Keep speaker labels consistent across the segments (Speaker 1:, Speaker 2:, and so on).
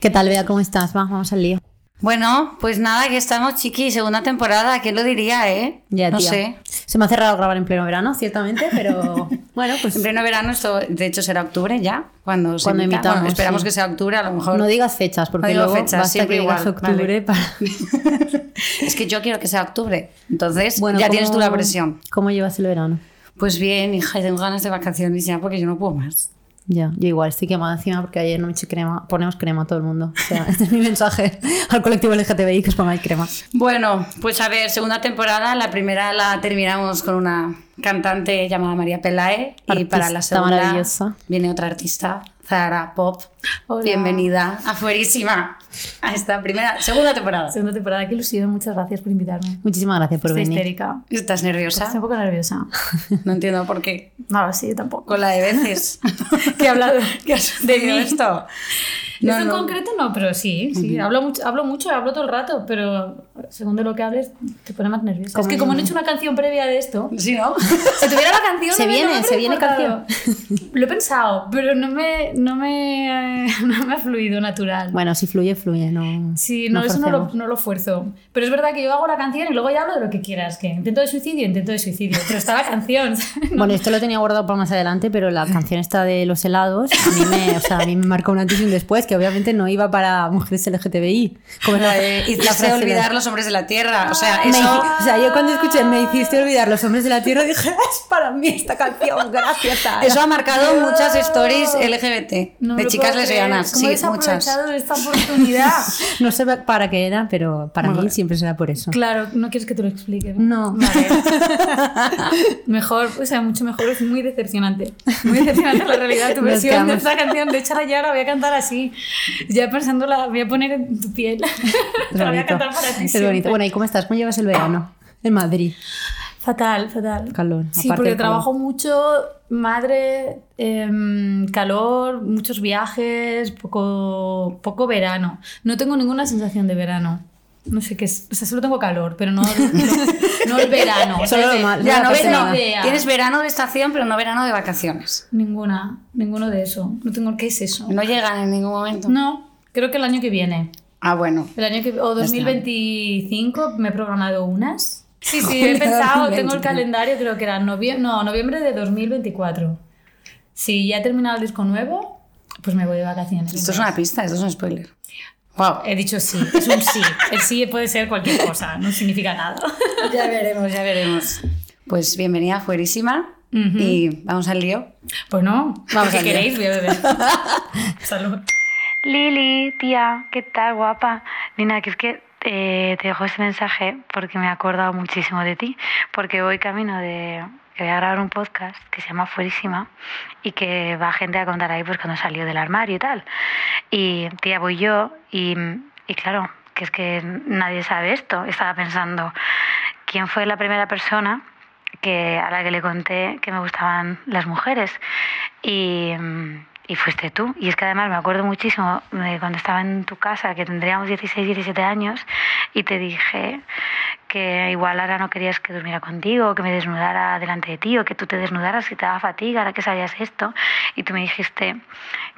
Speaker 1: ¿Qué tal, Bea? ¿Cómo estás? Va, vamos al lío.
Speaker 2: Bueno, pues nada, aquí estamos, chiqui, segunda temporada, ¿quién lo diría, eh?
Speaker 1: Ya,
Speaker 2: no
Speaker 1: tía.
Speaker 2: sé.
Speaker 1: Se me ha cerrado grabar en pleno verano, ciertamente, pero bueno, pues
Speaker 2: En pleno verano, esto de hecho será octubre ya, cuando se
Speaker 1: Cuando
Speaker 2: emita.
Speaker 1: emitamos,
Speaker 2: Bueno, esperamos
Speaker 1: sí.
Speaker 2: que sea octubre, a lo mejor.
Speaker 1: no digas fechas, porque
Speaker 2: No digo
Speaker 1: luego
Speaker 2: fechas,
Speaker 1: basta
Speaker 2: siempre
Speaker 1: que digas
Speaker 2: igual,
Speaker 1: octubre
Speaker 2: vale.
Speaker 1: para...
Speaker 2: Es que yo quiero que sea octubre, entonces
Speaker 1: Bueno,
Speaker 2: ya
Speaker 1: ¿cómo-
Speaker 2: tienes tú la presión.
Speaker 1: ¿Cómo llevas el verano?
Speaker 2: Pues bien, hija, tengo ganas de vacaciones ya porque yo no puedo más.
Speaker 1: Ya, yo igual estoy quemada encima porque ayer no me eché crema. Ponemos crema a todo el mundo. O sea, este es mi mensaje al colectivo LGTBI que os pongáis crema.
Speaker 2: Bueno, pues a ver, segunda temporada, la primera la terminamos con una cantante llamada María Pelae y para la segunda
Speaker 1: maravillosa.
Speaker 2: viene otra artista, Zara Pop.
Speaker 3: Hola.
Speaker 2: Bienvenida afuerísima a esta primera, segunda temporada.
Speaker 3: Segunda temporada, qué ilusión, muchas gracias por invitarme.
Speaker 1: Muchísimas gracias por
Speaker 3: Estoy
Speaker 1: venir.
Speaker 3: histérica.
Speaker 2: ¿Estás
Speaker 3: Estoy
Speaker 2: nerviosa?
Speaker 3: un poco nerviosa.
Speaker 2: No entiendo por qué.
Speaker 3: No, lo sé, yo tampoco.
Speaker 2: Con la de veces.
Speaker 3: ¿Qué he hablado?
Speaker 2: ¿Qué has sucedido
Speaker 3: mí.
Speaker 2: esto?
Speaker 3: Esto
Speaker 2: No,
Speaker 3: en
Speaker 2: no.
Speaker 3: concreto no, pero sí, sí. hablo, mucho, hablo mucho, hablo todo el rato, pero según de lo que hables te pone más nerviosa. Es
Speaker 1: ¿Cómo
Speaker 3: que
Speaker 1: no?
Speaker 3: como han hecho una canción previa de esto,
Speaker 2: Sí, ¿no?
Speaker 3: si tuviera la canción...
Speaker 1: Se
Speaker 3: no me-
Speaker 1: viene,
Speaker 3: no me
Speaker 1: se viene
Speaker 3: importado. Lo he pensado, pero no me, no me, no me ha fluido natural.
Speaker 1: Bueno, si fluye, fluye, no.
Speaker 3: Sí, no, eso no lo, no lo fuerzo. Pero es verdad que yo hago la canción y luego ya hablo de lo que quieras. Que intento de suicidio, intento de suicidio. Pero está la canción.
Speaker 1: Bueno, esto lo tenía guardado para más adelante, pero la canción esta de los helados a mí me, o sea, a mí me marcó un antes y un después, que obviamente no iba para mujeres LGTBI. Como la,
Speaker 2: Eh,
Speaker 1: de-
Speaker 2: olvidar los hombres de la tierra. O sea,
Speaker 1: Me
Speaker 2: eso.
Speaker 1: hici- o sea, yo cuando escuché Me hiciste olvidar los hombres de la tierra dije, es para mí esta canción, gracias. Sara".
Speaker 2: Eso ha marcado muchas stories LGBT
Speaker 3: No me
Speaker 2: de chicas lesbianas.
Speaker 3: creer. ¿Cómo he
Speaker 2: Sí, muchas.
Speaker 3: esta oportunidad?
Speaker 1: No sé para qué era, pero para
Speaker 2: Muy
Speaker 1: mí
Speaker 2: bien.
Speaker 1: siempre será por eso.
Speaker 3: claro, no quieres que te lo explique.
Speaker 1: No.
Speaker 3: Vale. mejor, o sea, mucho mejor. Es muy decepcionante. Muy decepcionante la realidad. Tu
Speaker 1: Nos
Speaker 3: versión de esta canción. De hecho, ahora ya la voy a cantar así. Ya pensándola, voy a poner en tu piel. Te la voy a cantar para ti.
Speaker 1: Es
Speaker 3: siempre.
Speaker 1: bonito. Bueno, ¿y cómo estás? ¿Cómo llevas el verano? En Madrid.
Speaker 3: Fatal, fatal.
Speaker 1: Calor,
Speaker 3: Sí, porque
Speaker 1: calor.
Speaker 3: trabajo mucho, madre, em, calor, muchos viajes, poco, poco verano. No tengo ninguna sensación de verano. No sé qué es. O sea, solo tengo calor, pero no, no, no el verano.
Speaker 1: Solo lo mal-
Speaker 2: Ya,
Speaker 1: no
Speaker 2: no,
Speaker 1: pasa
Speaker 2: ves, no.
Speaker 1: nada.
Speaker 3: idea.
Speaker 2: Tienes verano de estación, pero no verano de vacaciones.
Speaker 3: Ninguna, ninguno de eso. No tengo qué es eso.
Speaker 2: No llegan en ningún momento.
Speaker 3: No, creo que el año que viene.
Speaker 2: Ah, bueno.
Speaker 3: El año que o
Speaker 2: está.
Speaker 3: 2025 me he programado unas. Sí, sí, he pensado, tengo
Speaker 2: 2023.
Speaker 3: el calendario, creo que era noviembre, no, noviembre de 2024. Si ya he terminado el disco nuevo, pues me voy de vacaciones.
Speaker 2: Esto es una pista, esto es un spoiler. Wow.
Speaker 3: He dicho sí, es un sí. El sí puede ser cualquier cosa, no significa nada.
Speaker 2: Ya veremos, ya veremos. Pues bienvenida, fuerísima. Y vamos al lío.
Speaker 3: Pues no,
Speaker 1: Vamos
Speaker 3: ¿qué
Speaker 1: al lío.
Speaker 3: queréis? Voy a beber. Salud.
Speaker 4: Lili, tía, ¿qué tal, guapa? Nina, que es que eh, te dejo este mensaje porque me he acordado muchísimo de ti, porque voy camino de que voy a grabar un podcast que se llama Fuerísima y que va gente a contar ahí pues cuando salió del armario y tal. Y tía, voy yo y, y claro, que es que nadie sabe esto. Estaba pensando, ¿quién fue la primera persona que a la que le conté que me gustaban las mujeres y, y fuiste tú. Y es que además me acuerdo muchísimo de cuando estaba en tu casa, que tendríamos 16, 17 años, y te dije que igual ahora no querías que durmiera contigo, que me desnudara delante de ti, o que tú te desnudaras si te daba fatiga, ahora que sabías esto. Y tú me dijiste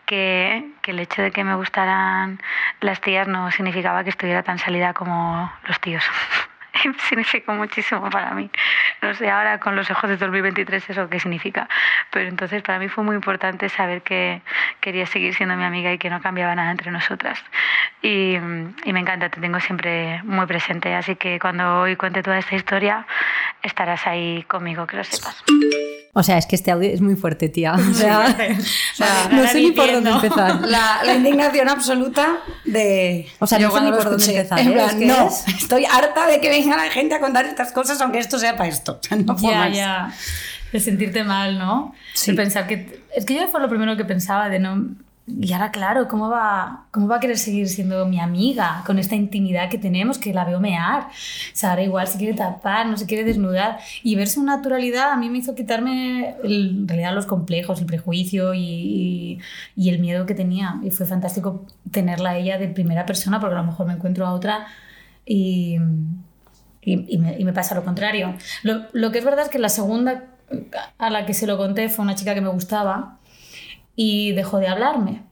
Speaker 4: que, que el hecho de que me gustaran las tías no significaba que estuviera tan salida como los tíos. significó muchísimo para mí. No sé ahora con los ojos de 2023 eso qué significa, pero entonces para mí fue muy importante saber que quería seguir siendo mi amiga y que no cambiaba nada entre nosotras. Y, y me encanta, te tengo siempre muy presente, así que cuando hoy cuente toda esta historia estarás ahí conmigo, que lo sepas.
Speaker 1: O sea, es que este audio es muy fuerte, tía. O sea,
Speaker 2: O sea,
Speaker 1: no sé ni por dónde empezar.
Speaker 2: la, la indignación absoluta de.
Speaker 1: O sea,
Speaker 2: yo
Speaker 1: no sé ni por dónde empezar,
Speaker 2: En
Speaker 1: ¿eh?
Speaker 2: plan, no,
Speaker 1: es-
Speaker 2: estoy harta de que venga la gente a contar estas cosas, aunque esto sea para esto. No puedo
Speaker 3: Ya,
Speaker 2: más.
Speaker 3: ya. De sentirte mal, ¿no?
Speaker 2: Sí.
Speaker 3: De pensar que... Es que yo fue lo primero que pensaba de no... Y ahora, claro, ¿cómo va, ¿cómo va a querer seguir siendo mi amiga con esta intimidad que tenemos, que la veo mear? O sea, ahora igual se quiere tapar, no se quiere desnudar. Y ver su naturalidad a mí me hizo quitarme, el- en realidad, los complejos, el prejuicio y, y, el miedo que tenía. Y fue fantástico tenerla a ella de primera persona, porque a lo mejor me encuentro a otra y, y, me, me pasa lo contrario. Lo, lo que es verdad es que la segunda a la que se lo conté fue una chica que me gustaba y dejó de hablarme.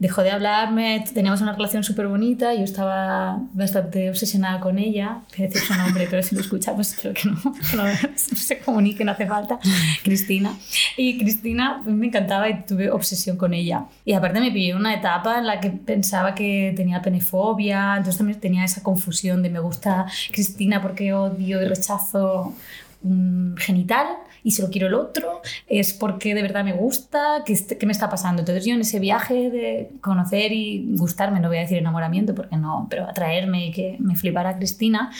Speaker 3: Dejó de hablarme, teníamos una relación súper bonita, yo estaba bastante obsesionada con ella, voy decir su nombre, pero si lo escucha, pues creo que no, no, se comunique, no hace falta, Cristina. Y Cristina pues, me encantaba y tuve obsesión con ella. Y aparte me pillé una etapa en la que pensaba que tenía penefobia, entonces también tenía esa confusión de me gusta Cristina porque odio y rechazo un genital y si lo quiero el otro, es porque de verdad me gusta, ¿qué, qué me está pasando? Entonces yo en ese viaje de conocer y gustarme, no voy a decir enamoramiento porque no, pero atraerme y que me flipara Cristina,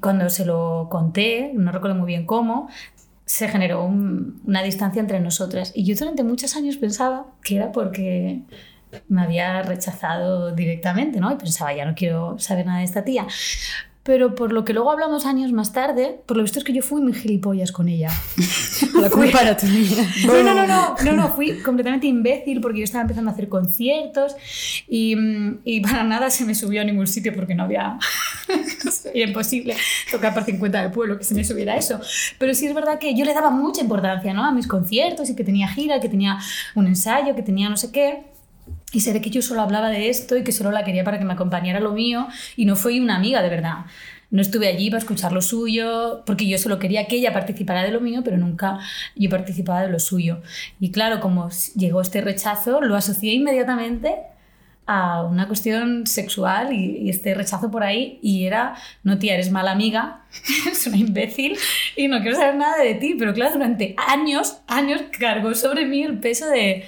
Speaker 3: cuando se lo conté, no recuerdo muy bien cómo, se generó un, una distancia entre nosotras. Y yo durante muchos años pensaba que era porque me había rechazado directamente, ¿no? Y pensaba, ya no quiero saber nada de esta tía. Pero por lo que luego hablamos años más tarde, por lo visto es que yo fui muy gilipollas con ella.
Speaker 1: La culpa era tuya.
Speaker 3: No, no, no, no, no, no, fui completamente imbécil porque yo estaba empezando a hacer conciertos y, y para nada se me subió a ningún sitio porque no había... Era imposible tocar por 50 del pueblo que se me subiera eso. Pero sí es verdad que yo le daba mucha importancia ¿no? a mis conciertos y que tenía gira, que tenía un ensayo, que tenía no sé qué. Y se ve que yo solo hablaba de esto y que solo la quería para que me acompañara lo mío y no fui una amiga de verdad. No estuve allí para escuchar lo suyo, porque yo solo quería que ella participara de lo mío, pero nunca yo participaba de lo suyo. Y claro, como llegó este rechazo, lo asocié inmediatamente a una cuestión sexual y, y, este rechazo por ahí y era, no tía, eres mala amiga, es una imbécil y no quiero saber nada de ti, pero claro, durante años, años cargó sobre mí el peso de,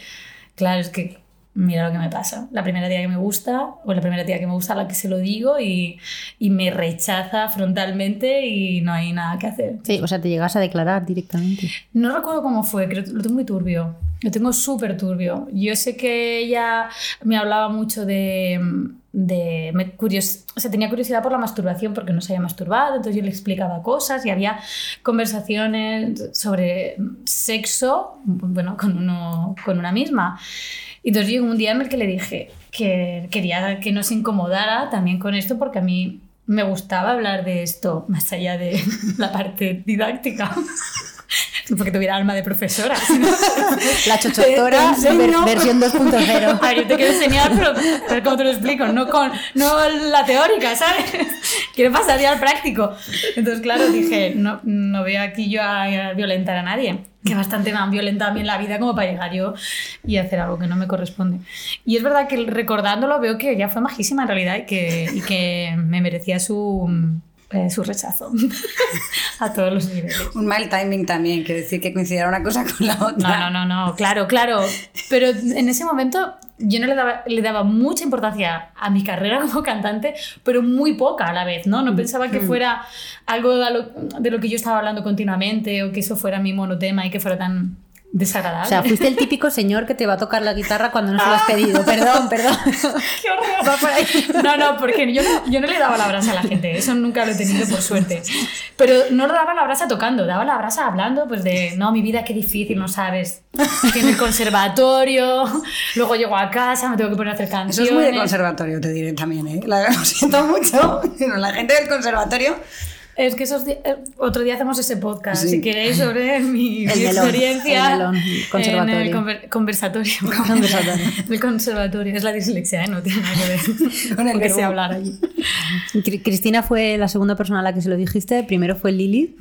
Speaker 3: claro, es que mira lo que me pasa. La primera tía que me gusta, o la primera tía que me gusta a la que se lo digo y, y, me rechaza frontalmente y no hay nada que hacer.
Speaker 1: Sí, o sea, te llegas a declarar directamente.
Speaker 3: No recuerdo cómo fue, creo lo tengo muy turbio. Lo tengo súper turbio. Yo sé que ella me hablaba mucho de... de me curios, o sea, tenía curiosidad por la masturbación porque no se había masturbado, entonces yo le explicaba cosas y había conversaciones sobre sexo, bueno, con, uno, con una misma. Y entonces llegó un día en el que le dije que quería que no se incomodara también con esto porque a mí me gustaba hablar de esto más allá de la parte didáctica. porque tuviera alma de profesora.
Speaker 1: La chochotora ver, versión 2.0.
Speaker 3: Ay, yo te quiero enseñar, pero a ver cómo te lo explico, no, con, no la teórica, ¿sabes? Quiero pasar ya al práctico. Entonces, claro, dije, no, no voy aquí yo a, a violentar a nadie que bastante me han violentado a mí en la vida como para llegar yo y hacer algo que no me corresponde. Y es verdad que recordándolo veo que ella fue majísima en realidad y que, y que me merecía su, eh, su rechazo a todos los niveles.
Speaker 2: Un mal timing también, que decir que coincidiera una cosa con la otra.
Speaker 3: No, no, no, no, claro, claro. Pero en ese momento yo no le daba, le daba mucha importancia a mi carrera como cantante, pero muy poca a la vez, ¿no? No pensaba que fuera algo de lo, de lo que yo estaba hablando continuamente o que eso fuera mi monotema y que fuera tan desagradable.
Speaker 1: O sea, fuiste el típico señor que te va a tocar la guitarra cuando no se lo has pedido. Perdón, perdón.
Speaker 3: ¡Qué horror! Va por ahí. No, no, porque yo no, yo no le daba la brasa a la gente. Eso nunca lo he tenido, por suerte. Pero no daba la brasa tocando, daba la brasa hablando pues de, no, mi vida qué difícil, no sabes. En el conservatorio, luego llego a casa, me tengo que poner a hacer canciones.
Speaker 2: Eso es muy de conservatorio, te diré también, ¿eh? La, lo siento mucho, pero la gente del conservatorio
Speaker 3: es que esos otro día hacemos ese podcast, sí. si queréis, sobre mi,
Speaker 1: El
Speaker 3: mi
Speaker 1: melón,
Speaker 3: experiencia
Speaker 1: el melón, conservatorio.
Speaker 3: en el conver- conversatorio.
Speaker 1: Conversatorio.
Speaker 3: el conservatorio. Es la dislexia, ¿eh? no tiene nada que ver
Speaker 2: Con el
Speaker 3: sé
Speaker 2: verbo.
Speaker 3: hablar allí.
Speaker 1: Cri- Cristina fue la segunda persona a la que se lo dijiste. Primero fue Lili.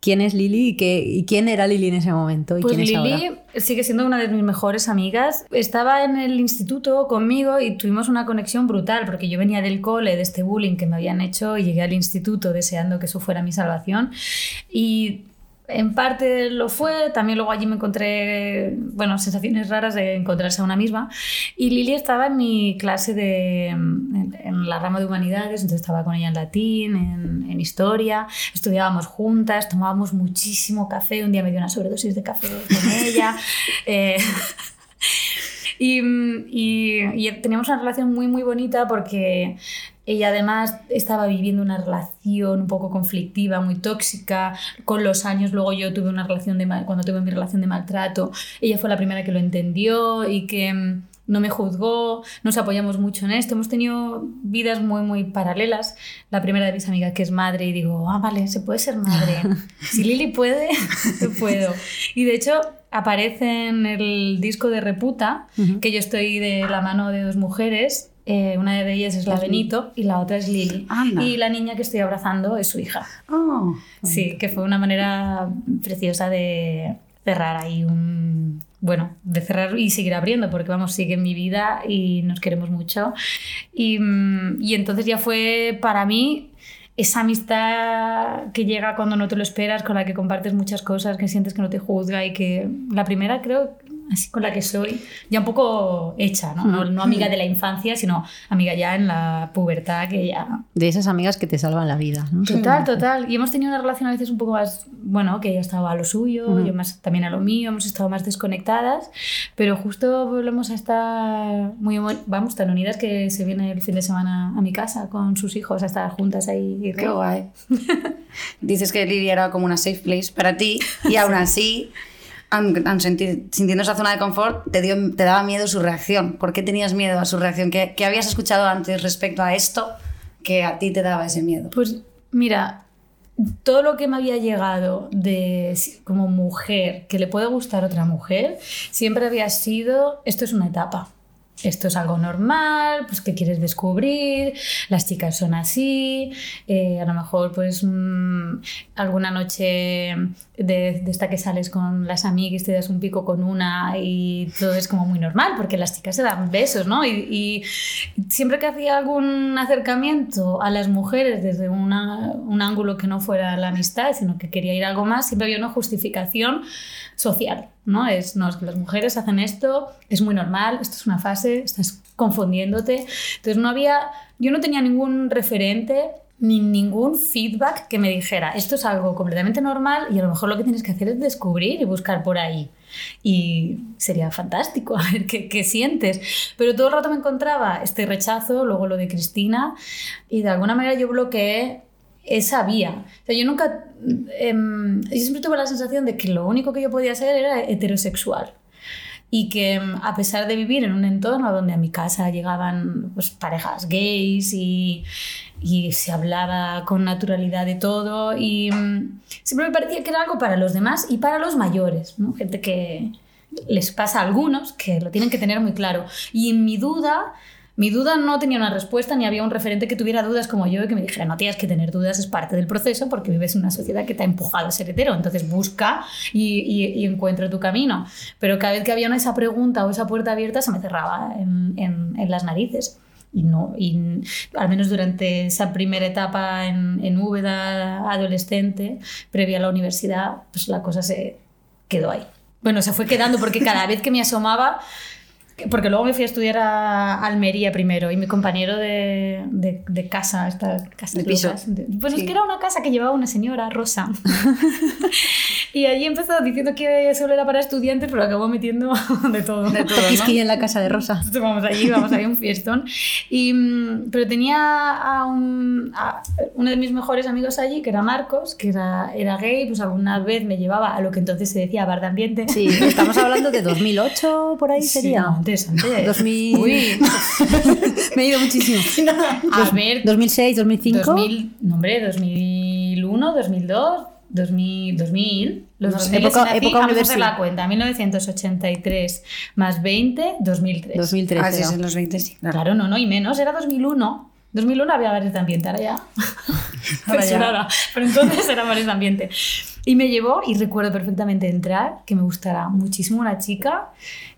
Speaker 1: ¿Quién es Lili y, qué, y quién era Lili en ese momento? ¿Y
Speaker 3: Pues
Speaker 1: quién es ahora?
Speaker 3: Lili sigue siendo una de mis mejores amigas. Estaba en el instituto conmigo y tuvimos una conexión brutal porque yo venía del cole, de este bullying que me habían hecho y llegué al instituto deseando que eso fuera mi salvación. Y en parte lo fue, también luego allí me encontré, bueno, sensaciones raras de encontrarse a una misma. Y Lili estaba en mi clase de, en, en la rama de humanidades, entonces estaba con ella en latín, en, en historia, estudiábamos juntas, tomábamos muchísimo café, un día me dio una sobredosis de café con ella. eh, y, y, y teníamos una relación muy, muy bonita porque ella además estaba viviendo una relación un poco conflictiva, muy tóxica. Con los años, luego yo tuve una relación de mal, cuando tuve mi relación de maltrato, ella fue la primera que lo entendió y que no me juzgó, nos apoyamos mucho en esto. Hemos tenido vidas muy, muy paralelas. La primera de mis amigas que es madre y digo, ah, vale, se puede ser madre. si Lili puede, yo puedo. Y de hecho aparece en el disco de Reputa, que yo estoy de la mano de dos mujeres. Eh, una de ellas es la Benito y la otra es Lili.
Speaker 2: Anda.
Speaker 3: Y la niña que estoy abrazando es su hija.
Speaker 2: Oh.
Speaker 3: Sí, que fue una manera preciosa de cerrar ahí un... Bueno, de cerrar y seguir abriendo, porque vamos, sigue en mi vida y nos queremos mucho. Y, mm, y entonces ya fue para mí esa amistad que llega cuando no te lo esperas, con la que compartes muchas cosas, que sientes que no te juzga y que la primera creo así con la que soy, ya un poco hecha, ¿no? No, no amiga de la infancia, sino amiga ya en la pubertad que ya
Speaker 1: De esas amigas que te salvan la vida. ¿no?
Speaker 3: Total, total. Y hemos tenido una relación a veces un poco más, bueno, que ella estaba a lo suyo, yo más también a lo mío, hemos estado más desconectadas, pero justo volvemos a estar muy, vamos, tan unidas que se viene el fin de semana a mi casa con sus hijos a estar juntas ahí.
Speaker 2: Qué guay. Dices que Lili era como una safe place para ti y aún así, sintiendo esa zona de confort, te, dio, te daba miedo su reacción. ¿Por qué tenías miedo a su reacción? ¿Qué, qué habías escuchado antes respecto a esto que a ti te daba ese miedo?
Speaker 3: Pues mira, todo lo que me había llegado de como mujer que le puede gustar a otra mujer, siempre había sido, esto es una etapa. Esto es algo normal, pues que quieres descubrir, las chicas son así, eh, a lo mejor pues mm, alguna noche de, de esta que sales con las amigas te das un pico con una y todo es como muy normal porque las chicas se dan besos, ¿no? Y, siempre que hacía algún acercamiento a las mujeres desde una- un ángulo que no fuera la amistad, sino que quería ir algo más, siempre había una justificación social, ¿no? Es, no, es que las mujeres hacen esto, es muy normal, esto es una fase, estás confundiéndote. Entonces no había, yo no tenía ningún referente ni ningún feedback que me dijera, esto es algo completamente normal y a lo mejor lo que tienes que hacer es descubrir y buscar por ahí. Y sería fantástico a ver qué, qué sientes. Pero todo el rato me encontraba este rechazo, luego lo de Cristina, y de alguna manera yo bloqueé esa vía. O sea, yo nunca. em, yo siempre tuve la sensación de que lo único que yo podía ser era heterosexual. Y que em, a pesar de vivir en un entorno donde a mi casa llegaban pues, parejas gays y, y se hablaba con naturalidad de todo, y mm, siempre me parecía que era algo para los demás y para los mayores, ¿no? gente que les pasa a algunos que lo tienen que tener muy claro. Y en mi duda, mi duda no tenía una respuesta ni había un referente que tuviera dudas como yo y que me dijera, no tienes que tener dudas, es parte del proceso porque vives en una sociedad que te ha empujado a ser hetero, entonces busca y, y, encuentra tu camino. Pero cada vez que había una- esa pregunta o esa puerta abierta se me cerraba en, las narices. Y no, y al menos durante esa primera etapa en, en Úbeda, adolescente, previa a la universidad, pues la cosa se quedó ahí. Bueno, se fue quedando porque cada vez que me asomaba, porque luego me fui a estudiar a Almería primero y mi compañero de, de, de casa, esta casa
Speaker 2: De piso.
Speaker 3: locas, de- pues es
Speaker 2: Sí.
Speaker 3: que era una casa que llevaba una señora, Rosa. y allí empezó diciendo que solo era para estudiantes, pero acabó metiendo de todo.
Speaker 2: De todo, ¿no?
Speaker 1: En la casa de Rosa.
Speaker 3: Entonces vamos allí, vamos ahí a un fiestón. Y, mm, pero tenía a, un, a uno de mis mejores amigos allí, que era Marcos, que era, era gay, pues alguna vez me llevaba a lo que entonces se decía bar de ambiente.
Speaker 1: Sí, estamos hablando de 2008, por ahí
Speaker 3: Sí,
Speaker 1: sería.
Speaker 3: Antes.
Speaker 1: 2000.
Speaker 3: Uy,
Speaker 1: Me he ido muchísimo.
Speaker 3: a ver,
Speaker 1: 2006, 2005.
Speaker 3: 2000, no hombre, 2001, 2002, 2000, 2000. Los
Speaker 1: No sé,
Speaker 3: 2000
Speaker 1: época-
Speaker 3: nací,
Speaker 1: época
Speaker 3: vamos a hacer la cuenta, 1983 más 20, 2003.
Speaker 1: 2013.
Speaker 2: Ah, sí, los 20, sí, claro.
Speaker 3: Claro, no, no, y menos, era 2001. 2001 había bares de ambiente, ahora ya.
Speaker 2: Ahora ya.
Speaker 3: censurada. Pero entonces era bares de ambiente. Y me llevó, y recuerdo perfectamente entrar, que me gustara muchísimo una chica,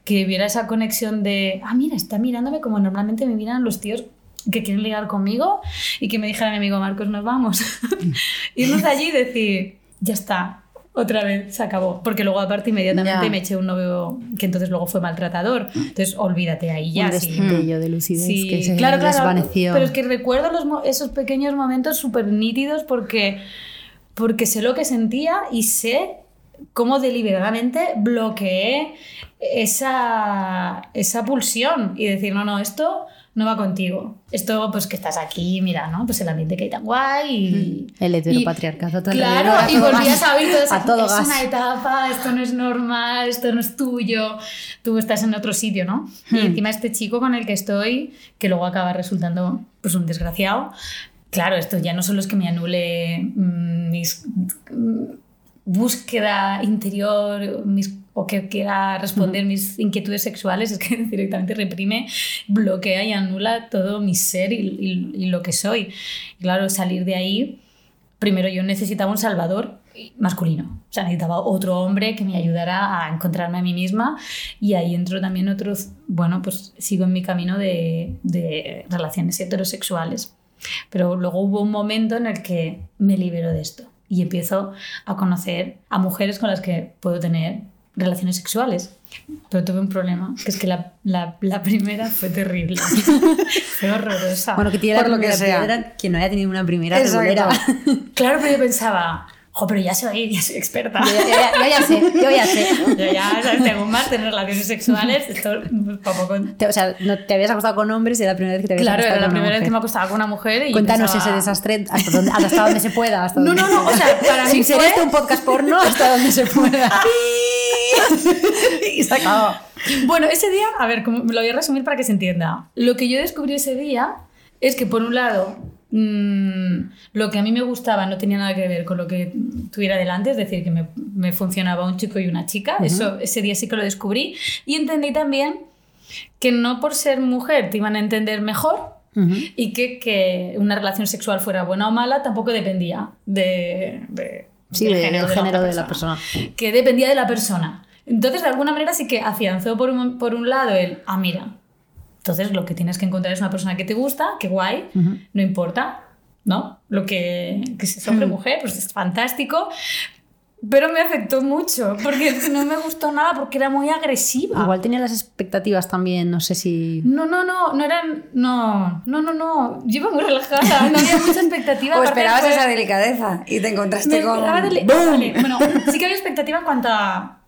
Speaker 3: que viera esa conexión de, ah, mira, está mirándome como normalmente me miran los tíos que quieren ligar conmigo, y que me dijera mi amigo Marcos, nos vamos. Irnos allí y decir, ya está. Otra vez se acabó. Porque luego, aparte, inmediatamente
Speaker 2: Ya.
Speaker 3: me eché un novio que entonces luego fue maltratador. Entonces, olvídate ahí ya.
Speaker 1: un
Speaker 3: sí.
Speaker 1: de lucidez
Speaker 3: Sí,
Speaker 1: que se
Speaker 3: claro, claro.
Speaker 1: desvaneció.
Speaker 3: Pero es que recuerdo los esos pequeños momentos súper nítidos porque, porque sé lo que sentía y sé cómo deliberadamente bloqueé esa, esa pulsión y decir, no, no, esto no va contigo. Esto, pues que estás aquí, mira, ¿no? Pues el ambiente que hay tan guay y...
Speaker 1: El
Speaker 3: y-
Speaker 1: heteropatriarcado. todo
Speaker 3: Claro, y volvías a oír todo eso,
Speaker 1: A todo
Speaker 3: es
Speaker 1: gas.
Speaker 3: una etapa, esto no es normal, esto no es tuyo, tú estás en otro sitio, ¿no? Y
Speaker 1: Hmm.
Speaker 3: encima este chico con el que estoy, que luego acaba resultando pues un desgraciado, claro, esto ya no solo es que me anule mm, mis mm, búsqueda interior mis, o que quiera responder mis inquietudes sexuales, es que directamente reprime, bloquea y anula todo mi ser y, y- y lo que soy. Y claro, salir de ahí, primero yo necesitaba un salvador masculino, o sea, necesitaba otro hombre que me ayudara a encontrarme a mí misma y ahí entro también otros, bueno, pues sigo en mi camino de, de relaciones heterosexuales. Pero luego hubo un momento en el que me libero de esto y empiezo a conocer a mujeres con las que puedo tener relaciones sexuales. Pero tuve un problema, que es que la, la- la primera fue terrible. fue horrorosa.
Speaker 1: Bueno, que tiene la
Speaker 2: Por lo que
Speaker 1: primera
Speaker 2: sea.
Speaker 1: piedra, quien no haya tenido una primera.
Speaker 3: Claro, pero yo pensaba, jo, pero ya soy, ya soy experta.
Speaker 1: yo, ya, yo ya- yo ya sé, yo ya sé.
Speaker 3: Yo ya, ¿sabes? Tengo un máster en relaciones sexuales. Esto, poco con-
Speaker 1: o sea, no te habías acostado con hombres y era la primera vez que te habías
Speaker 3: Claro,
Speaker 1: acostado
Speaker 3: era la primera vez que me acostaba con una mujer y
Speaker 1: Cuéntanos
Speaker 3: pensaba-
Speaker 1: ese desastre hasta, donde, hasta donde se pueda. Hasta
Speaker 3: No,
Speaker 1: donde
Speaker 3: no, no, o sea, para mí
Speaker 1: Sin ser
Speaker 3: fue-
Speaker 1: este un podcast porno, hasta donde se pueda.
Speaker 2: y se acabó.
Speaker 3: Bueno, ese día, a ver, lo voy a resumir para que se entienda. Lo que yo descubrí ese día es que, por un lado, mm, lo que a mí me gustaba no tenía nada que ver con lo que tuviera delante, es decir, que me, me funcionaba un chico y una chica. Eso, ese día sí que lo descubrí. Y entendí también que no por ser mujer te iban a entender mejor
Speaker 1: Ujú.
Speaker 3: y que, que una relación sexual fuera buena o mala tampoco dependía de, de-
Speaker 1: Sí,
Speaker 3: del
Speaker 1: de- del
Speaker 3: otra
Speaker 1: género de la persona.
Speaker 3: Que dependía de la persona. Entonces, de alguna manera sí que afianzó por un, por un lado el, ah, mira, entonces lo que tienes que encontrar es una persona que te gusta, que guay, no importa, ¿no? Lo que, que es hombre o mujer, pues es fantástico. Pero me afectó mucho, porque no me gustó nada, porque era muy agresiva.
Speaker 1: Igual tenía las expectativas también, no sé si...
Speaker 3: No, no, no, no eran. No, no, no, no. Yo iba muy relajada, no había mucha expectativa.
Speaker 2: O esperabas esa delicadeza y te encontraste con.
Speaker 3: deli- Bueno, sí que había expectativa en cuanto a.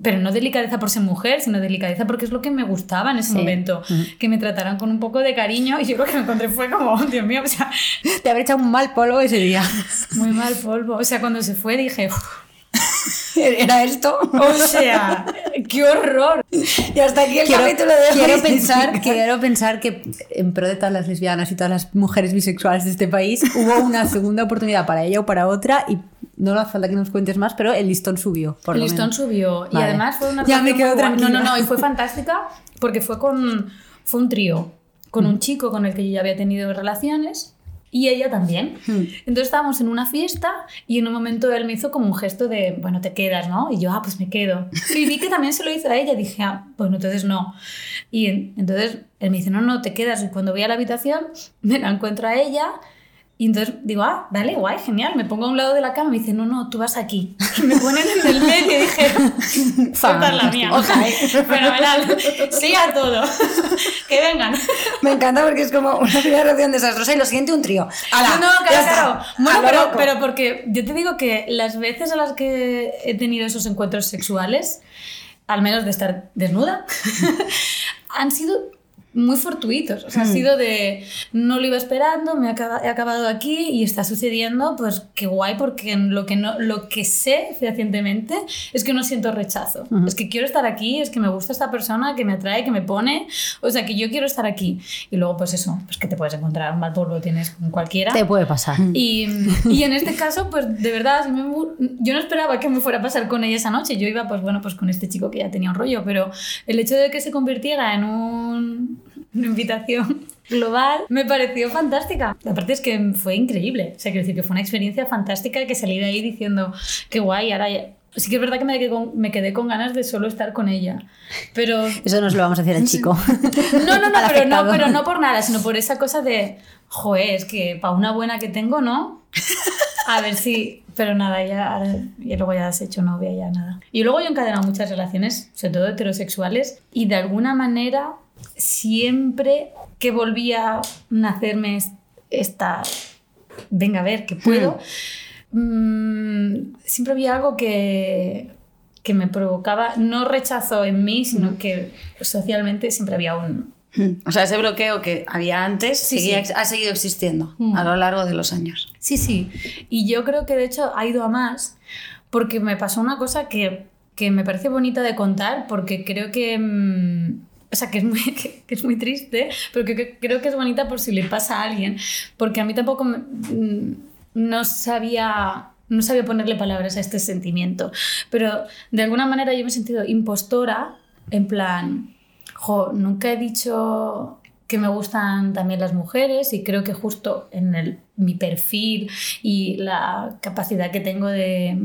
Speaker 3: Pero no delicadeza por ser mujer, sino delicadeza porque es lo que me gustaba en ese
Speaker 1: Sí.
Speaker 3: momento. Que me trataran con un poco de cariño y yo lo que me encontré fue como, "Oh, Dios mío, o sea,
Speaker 1: Te habré echado un mal polvo ese día.
Speaker 3: muy mal polvo. O sea, cuando se fue dije, "Uf,
Speaker 2: ¿Era esto?
Speaker 3: o sea, qué horror.
Speaker 2: Y hasta aquí el
Speaker 1: Quiero,
Speaker 2: capítulo de
Speaker 1: quiero pensar, quiero pensar que en pro de todas las lesbianas y todas las mujeres bisexuales de este país hubo una segunda oportunidad para ella o para otra y no hace falta que nos cuentes más, pero el listón subió. Por
Speaker 3: el listón
Speaker 1: menos.
Speaker 3: subió. Y además fue una
Speaker 1: Ya me quedo.
Speaker 3: No, no, no, y fue fantástica porque fue con fue un trío, con
Speaker 1: Mm.
Speaker 3: un chico con el que yo ya había tenido relaciones y ella también.
Speaker 1: Mm.
Speaker 3: Entonces estábamos en una fiesta y en un momento él me hizo como un gesto de, bueno, te quedas, ¿no? Y yo, ah, pues me quedo. Y vi que también se lo hizo a ella dije, ah, pues entonces no. Y en- entonces él me dice, no, no, te quedas. Y cuando voy a la habitación, me la encuentro a ella y entonces digo, ah, vale, guay, genial. Me pongo a un lado de la cama y me dice, no, no, tú vas aquí. Me ponen en el medio y dije, es la mía. Fenomenal. Sí a todo. que vengan.
Speaker 2: Me encanta porque es como una primera relación desastrosa y lo siguiente un trío. ¡Hala!
Speaker 3: No,
Speaker 2: Ya
Speaker 3: claro, claro. Bueno,
Speaker 2: A
Speaker 3: pero, pero porque yo te digo que las veces en las que he tenido esos encuentros sexuales, al menos de estar desnuda, han sido muy fortuitos. O sea, ha sido de no lo iba esperando, me acaba- he acabado aquí y está sucediendo, pues qué guay, porque lo que, no, lo que sé fehacientemente es que no siento rechazo. Es que quiero estar aquí, es que me gusta esta persona, que me atrae, que me pone. O sea, que yo quiero estar aquí. Y luego, pues eso, pues que te puedes encontrar un mal polvo, tienes con cualquiera.
Speaker 1: Te puede pasar.
Speaker 3: Y, y en este caso, pues de verdad, yo no esperaba que me fuera a pasar con ella esa noche. Yo iba, pues bueno, pues con este chico que ya tenía un rollo, pero el hecho de que se convirtiera en un- una invitación global me pareció fantástica. Aparte es que fue increíble. O sea, quiero decir que fue una experiencia fantástica que salí de ahí diciendo, qué guay, ahora ya... Sí que es verdad que me quedé, con, me quedé con ganas de solo estar con ella. Pero
Speaker 1: Eso nos lo vamos a hacer al chico.
Speaker 3: no, no, no, pero no, pero no por nada, sino por esa cosa de, joder, es que para una buena que tengo, ¿no? A ver si, pero nada, ya, ahora- y luego ya has hecho novia, ya nada. Y luego yo he encadenado muchas relaciones, sobre todo heterosexuales, y de alguna manera siempre que volvía a nacerme es- esta, venga a ver, que puedo, mm, siempre había algo que, que me provocaba, no rechazo en mí, sino que socialmente siempre había un,
Speaker 2: Mm. O sea, ese bloqueo que había antes
Speaker 3: Sí,
Speaker 2: seguía-
Speaker 3: sí.
Speaker 2: ha seguido existiendo a lo largo de los años.
Speaker 3: Sí, sí. Y yo creo que de hecho ha ido a más porque me pasó una cosa que, que me parece bonita de contar porque creo que... mm, o sea, que es, muy, que, es muy triste, pero que, que creo que es bonita por si le pasa a alguien. Porque a mí tampoco mm, no sabía... No sabía ponerle palabras a este sentimiento. Pero de alguna manera yo me he sentido impostora, en plan, jo, nunca he dicho que me gustan también las mujeres y creo que justo en el, mi perfil y la capacidad que tengo de,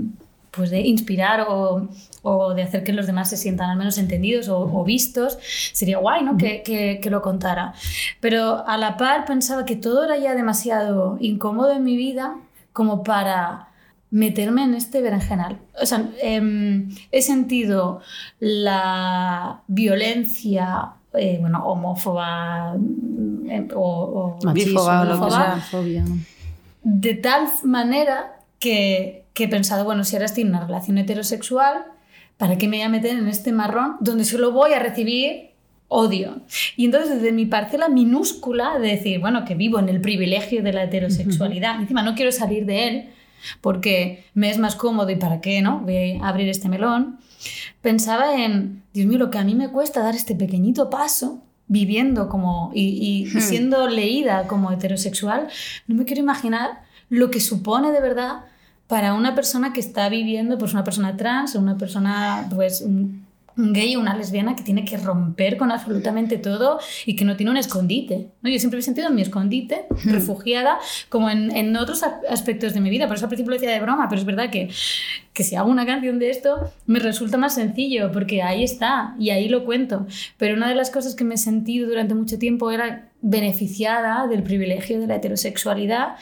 Speaker 3: pues de inspirar o, o de hacer que los demás se sientan al menos entendidos o, o vistos, sería guay ¿no? que, que- que lo contara. Pero a la par pensaba que todo era ya demasiado incómodo en mi vida como para meterme en este berenjenal. O sea, em, he sentido la violencia, eh, bueno, homófoba em, o, o
Speaker 2: que
Speaker 3: homófoba,
Speaker 1: fobia.
Speaker 3: de tal manera que, que he pensado, bueno, si ahora estoy en una relación heterosexual, ¿para qué me voy a meter en este marrón donde solo voy a recibir odio? Y entonces desde mi parcela minúscula de decir, bueno, que vivo en el privilegio de la heterosexualidad, encima no quiero salir de él porque me es más cómodo y para qué, ¿no? Voy a abrir este melón. Pensaba en, Dios mío, lo que a mí me cuesta dar este pequeñito paso viviendo como y, y- y
Speaker 2: Hmm.
Speaker 3: siendo leída como heterosexual, no me quiero imaginar lo que supone de verdad para una persona que está viviendo, pues una persona trans, una persona, pues un, gay o una lesbiana que tiene que romper con absolutamente todo y que no tiene un escondite. ¿no? Yo siempre me he sentido en mi escondite, refugiada, como en, en otros aspectos de mi vida. Por eso al principio lo decía de broma, pero es verdad que, que si hago una canción de esto me resulta más sencillo porque ahí está y ahí lo cuento. Pero una de las cosas que me he sentido durante mucho tiempo era beneficiada del privilegio de la heterosexualidad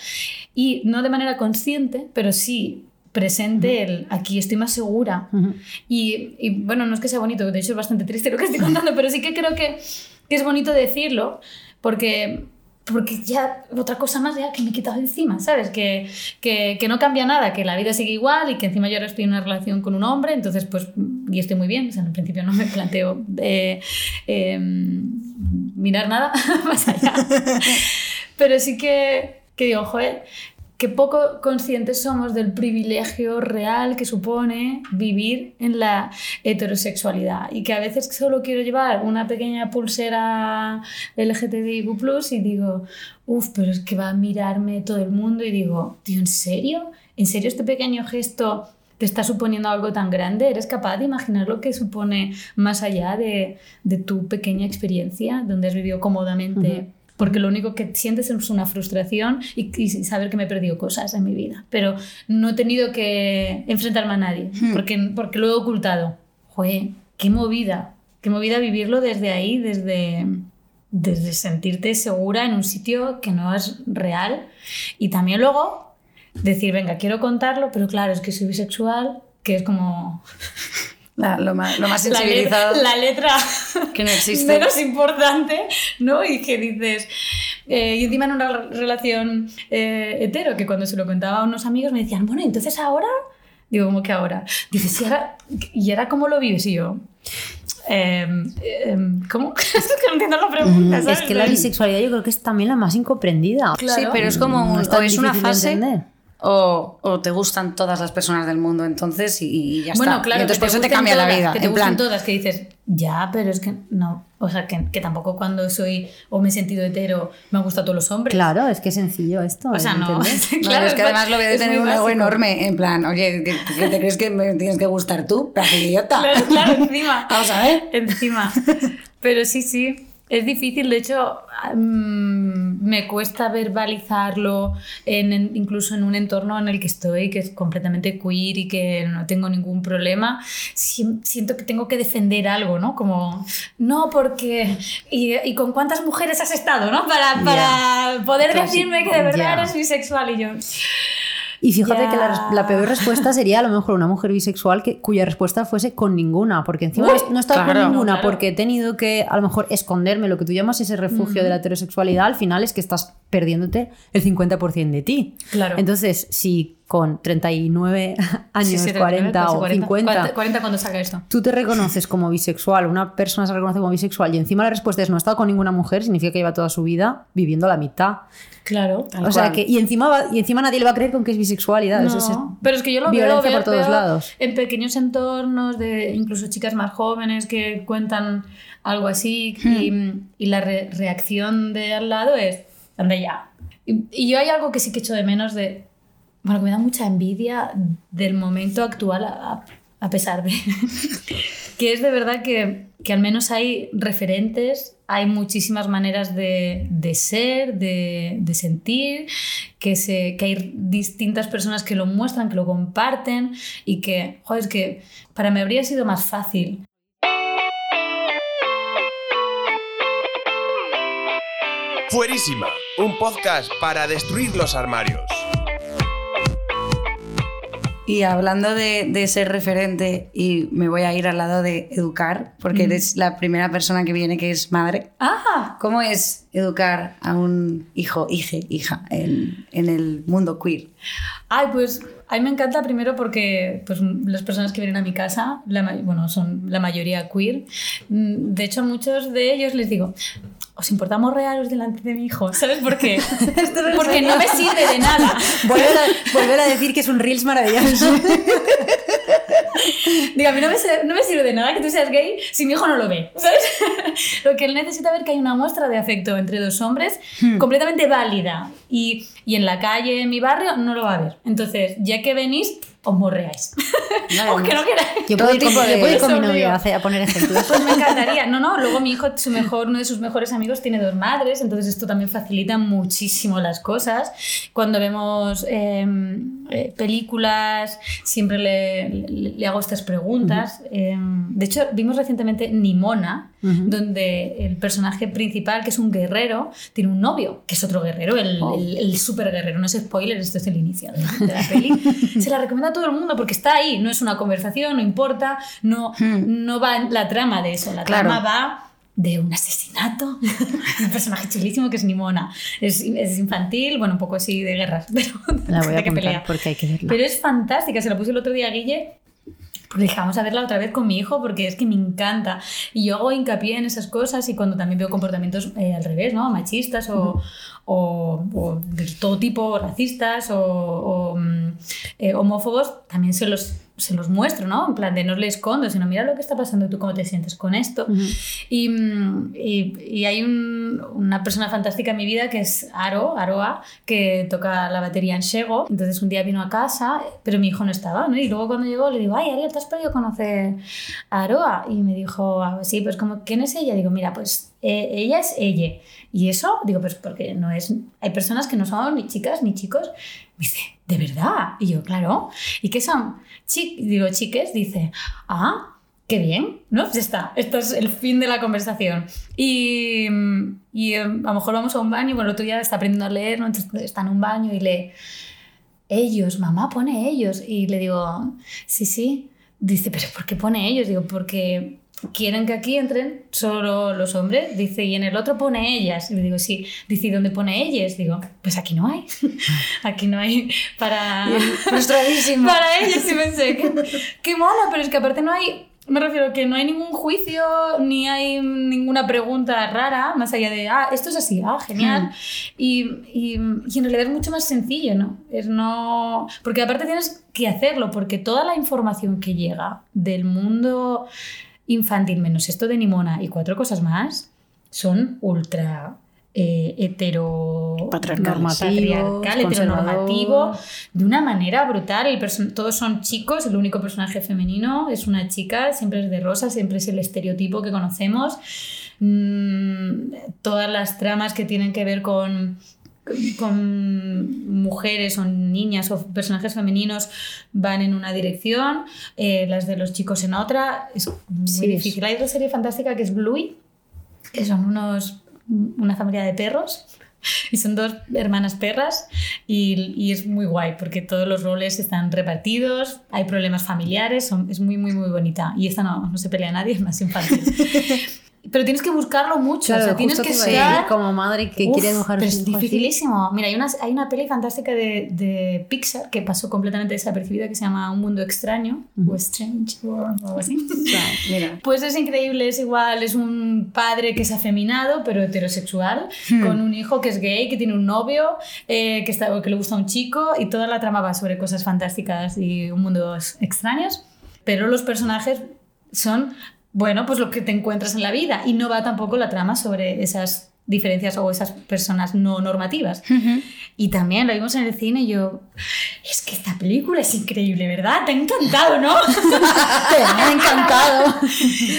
Speaker 3: y no de manera consciente, pero sí presente el aquí estoy más segura. Y, y, bueno, no es que sea bonito, de hecho es bastante triste lo que estoy contando, pero sí que creo que, que es bonito decirlo porque, porque ya otra cosa más ya que me he quitado encima, ¿sabes? Que, que, que no cambia nada, que la vida sigue igual y que encima yo ahora estoy en una relación con un hombre, entonces pues, y estoy muy bien, o sea, en principio no me planteo eh, eh, mirar nada más allá. Pero sí que, que digo, joder, que poco conscientes somos del privilegio real que supone vivir en la heterosexualidad y que a veces solo quiero llevar una pequeña pulsera LGTBIQ+, y digo, uff, pero es que va a mirarme todo el mundo y digo, tío, ¿en serio? ¿En serio este pequeño gesto te está suponiendo algo tan grande? ¿Eres capaz de imaginar lo que supone más allá de, de tu pequeña experiencia donde has vivido cómodamente? Porque lo único que sientes es una frustración y, y saber que me he perdido cosas en mi vida. Pero no he tenido que enfrentarme a nadie, porque, porque lo he ocultado. Joder, qué movida, qué movida vivirlo desde ahí, desde, desde sentirte segura en un sitio que no es real. Y también luego decir, venga, quiero contarlo, pero claro, es que soy bisexual, que es como
Speaker 2: La- lo, más, lo más
Speaker 3: la, le-
Speaker 2: sensibilizado
Speaker 3: la letra
Speaker 2: que no existe.
Speaker 3: menos importante, ¿no? Y que dices, eh, y encima en una re- relación eh, hetero, que cuando se lo contaba a unos amigos me decían, bueno, entonces ahora, digo, ¿cómo que ahora? Dices, ¿y ahora, ¿y ahora cómo lo vives? Y yo, em, em, ¿cómo? es que no entiendo la pregunta, ¿sabes?
Speaker 1: Mm, Es que la bisexualidad yo creo que es también la más incomprendida.
Speaker 3: Claro.
Speaker 2: Sí, pero es como
Speaker 1: No
Speaker 2: un-
Speaker 1: es tan
Speaker 2: o es una fase
Speaker 1: entender.
Speaker 2: O, o te gustan todas las personas del mundo entonces y, y ya
Speaker 3: Bueno,
Speaker 2: está.
Speaker 3: claro,
Speaker 2: y entonces por eso te cambia la vida.
Speaker 3: Que te
Speaker 2: en
Speaker 3: gustan
Speaker 2: plan,
Speaker 3: todas, que dices, ya, pero es que no. O sea, que, que tampoco cuando soy o me he sentido hetero me han gustado todos los hombres.
Speaker 1: Claro, es que es sencillo esto.
Speaker 3: O sea,
Speaker 1: de
Speaker 3: no. claro,
Speaker 2: es que además lo de
Speaker 3: es
Speaker 2: tener un ego enorme. En plan, oye, ¿qué, qué te crees que me tienes que gustar tú? De idiota.
Speaker 3: Claro, claro, encima.
Speaker 2: Vamos a ver.
Speaker 3: Encima. Pero sí, sí. Es difícil, de hecho, me cuesta verbalizarlo en, en- incluso en un entorno en el que estoy, que es completamente queer y que no tengo ningún problema. Si- siento que tengo que defender algo, ¿no? Como, no, porque. ¿Y, y con cuántas mujeres has estado, no? Para, para poder
Speaker 1: Clásico.
Speaker 3: decirme que de verdad
Speaker 1: Ya.
Speaker 3: eres bisexual. Y yo.
Speaker 1: Y fíjate que la, peor respuesta sería a lo mejor una mujer bisexual que, cuya respuesta fuese con ninguna, porque encima
Speaker 3: Uy,
Speaker 1: no he estado
Speaker 2: claro.
Speaker 1: con ninguna
Speaker 3: Claro.
Speaker 1: porque he tenido que a lo mejor esconderme, lo que tú llamas ese refugio de la heterosexualidad, al final es que estás perdiéndote el 50% de ti.
Speaker 3: Claro.
Speaker 1: Entonces, si con 39 años,
Speaker 3: Sí, sí,
Speaker 1: 40
Speaker 3: casi
Speaker 1: o
Speaker 3: 40.
Speaker 1: 50,
Speaker 3: 40, 40 cuando saca esto.
Speaker 1: tú te reconoces como bisexual, una persona se reconoce como bisexual y encima la respuesta es no he estado con ninguna mujer, significa que lleva toda su vida viviendo la mitad.
Speaker 3: Claro.
Speaker 1: O sea
Speaker 2: cual.
Speaker 1: que, y encima, va- y encima nadie le va a creer con que es bisexualidad.
Speaker 3: No,
Speaker 1: es- es-
Speaker 3: pero es que yo lo
Speaker 1: violencia
Speaker 3: veo, veo-
Speaker 1: por todos
Speaker 3: veo
Speaker 1: lados.
Speaker 3: en pequeños entornos de incluso chicas más jóvenes que cuentan algo así
Speaker 1: Hmm.
Speaker 3: y, y la re- reacción de al lado es anda ya y, y yo hay algo que sí que echo de menos de bueno que me da mucha envidia del momento actual a, pesar de que es de verdad que, que al menos hay referentes, hay muchísimas maneras de, de ser, de, de sentir, que, se, que hay distintas personas que lo muestran, que lo comparten y que, joder, es que para mí habría sido más fácil
Speaker 5: Fuerísima, un podcast para destruir los armarios.
Speaker 2: Y hablando de, de ser referente, y me voy a ir al lado de educar, porque eres la primera persona que viene que es madre.
Speaker 3: ¡Ah!
Speaker 2: ¿Cómo es educar a un hijo, hije, hija en, en el mundo queer?
Speaker 3: Ay, pues a mí me encanta primero porque pues, las personas que vienen a mi casa, la, bueno, son la mayoría queer. Mm, De hecho, a muchos de ellos les digo, ¿os importa morrearos delante de mi hijo? ¿Sabes por qué? porque no me sirve de nada.
Speaker 1: Volver a, volver a decir que es un Reels maravilloso.
Speaker 3: Digo, a mí no me, sirve, no me sirve de nada que tú seas gay si mi hijo no lo ve, ¿sabes? lo que él necesita ver que hay una muestra de afecto entre dos hombres completamente válida y, y en la calle, en mi barrio, no lo va a ver. Entonces, ya que venís, os morreáis. Aunque no queráis.
Speaker 1: Yo puedo ir con, puedo ir con mi novio a, hacer- a poner ejemplos.
Speaker 3: Pues me encantaría. No, no, luego mi hijo, su mejor, uno de sus mejores amigos tiene dos madres, entonces esto también facilita muchísimo las cosas. Cuando vemos eh, eh, películas, siempre le, le- le hago estas preguntas. Eh, de hecho, vimos recientemente Nimona, donde el personaje principal, que es un guerrero, tiene un novio, que es otro guerrero, el,
Speaker 2: Oh.
Speaker 3: el, el super guerrero. No es spoiler, esto es el inicio de, de la peli. Se la recomiendo a todo el mundo porque está ahí, no es una conversación, no importa, no, no va la trama de eso, la
Speaker 2: Claro.
Speaker 3: trama va de un asesinato, un personaje chulísimo que es Nimona. Es, es infantil, bueno, un poco así de guerras, pero
Speaker 1: La voy a
Speaker 3: que pelea.
Speaker 1: porque hay que verla.
Speaker 3: Pero es fantástica, se la puse el otro día a Guille. Porque dije, vamos a verla otra vez con mi hijo porque es que me encanta. Y yo hago hincapié en esas cosas y cuando también veo comportamientos eh, al revés, ¿no? Machistas o, o- o de todo tipo, racistas o, o, mm, eh, homófobos, también se los, se los muestro, ¿no? En plan de no le escondo, sino mira lo que está pasando, tú cómo te sientes con esto. Y, mm, y- y hay un- una persona fantástica en mi vida que es Aro, Aroa, que toca la batería en Shego. Entonces un día vino a casa, pero mi hijo no estaba, ¿no? Y luego cuando llegó le digo, ay, Ariel, ¿te has podido conocer a Aroa? Y me dijo, "Ah, sí, pues como, ¿quién es ella? Digo, mira, pues eh, ella es ella. Y eso, digo, pues porque no es... Hay personas que no son ni chicas ni chicos. Me dice, ¿de verdad? Y yo, claro. ¿Y qué son? Chi digo, chiques. Dice, ah, qué bien, ¿no? Ya está, esto es el fin de la conversación. Y, y eh, a lo mejor vamos a un baño, bueno, otro día está aprendiendo a leer, ¿no? Entonces está en un baño y lee, ellos, mamá pone ellos. Y le digo, sí, sí. Dice, pero ¿por qué pone ellos? Digo, porque quieren que aquí entren solo los hombres. Dice, y en el otro pone ellas. Y le digo, sí. Dice, ¿y dónde pone ellas? Digo, pues aquí no hay. aquí no hay para...
Speaker 2: Frustradísimo.
Speaker 3: Para ellos sí pensé, qué, qué mola, pero es que aparte no hay, me refiero que no hay ningún juicio ni hay ninguna pregunta rara, más allá de, ah, esto es así, ah, genial. Y, y, y en realidad es mucho más sencillo, ¿no? Es no... Porque aparte tienes que hacerlo, porque toda la información que llega del mundo infantil, menos esto de Nimona y cuatro cosas más, son ultra eh, hetero patriarcal, heteronormativo, de una manera brutal. El todos son chicos, el único personaje femenino es una chica, siempre es de rosa, siempre es el estereotipo que conocemos. Mm, todas las tramas que tienen que ver con con mujeres o niñas o personajes femeninos van en una dirección, eh, las de los chicos en otra. Es muy
Speaker 1: Sí, es-
Speaker 3: difícil. Hay otra serie fantástica que es Bluey, que son unos, una familia de perros. Y son dos hermanas perras y, y es muy guay porque todos los roles están repartidos, hay problemas familiares, son- es muy, muy, muy bonita. Y esta no, no se pelea a nadie, es más infantil. pero tienes que buscarlo mucho.
Speaker 1: Claro,
Speaker 3: o sea, tienes que
Speaker 1: a
Speaker 3: ser
Speaker 1: como madre que
Speaker 3: Uf,
Speaker 1: quiere dibujar a
Speaker 3: pero es
Speaker 1: así.
Speaker 3: dificilísimo. Mira, hay una, hay una peli fantástica de, de Pixar que pasó completamente desapercibida que se llama Un mundo extraño o Strange World o algo así.
Speaker 2: Mira.
Speaker 3: Pues es increíble, es igual, es un padre que es afeminado, pero heterosexual, con un hijo que es gay, que tiene un novio, eh, que, está, que le gusta un chico, y toda la trama va sobre cosas fantásticas y un mundo extraños, pero los personajes son, bueno, pues lo que te encuentras en la vida, y no va tampoco la trama sobre esas diferencias o esas personas no normativas. Y también lo vimos en el cine y yo, es que esta película es increíble, ¿verdad? Te ha encantado, ¿no?
Speaker 1: Te ha encantado.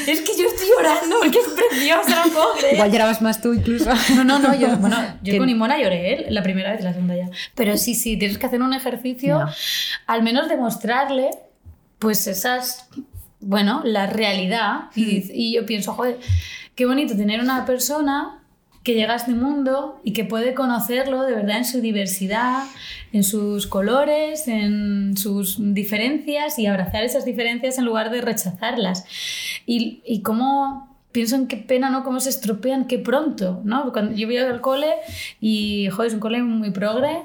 Speaker 3: Es que yo estoy llorando porque es preciosa, no puedo creer.
Speaker 1: Igual llorabas más tú incluso.
Speaker 3: No, no, no, yo, bueno, yo con Imona lloré, ¿eh? la primera vez, la segunda ya. Pero sí, sí, tienes que hacer un ejercicio, al menos demostrarle, pues esas, bueno, la realidad. Y, y yo pienso, joder, qué bonito tener una persona que llega a este mundo y que puede conocerlo de verdad en su diversidad, en sus colores, en sus diferencias y abrazar esas diferencias en lugar de rechazarlas. Y, y cómo pienso en qué pena, ¿no? Cómo se estropean, qué pronto, ¿no? Cuando yo voy al cole y, joder, es un cole muy progre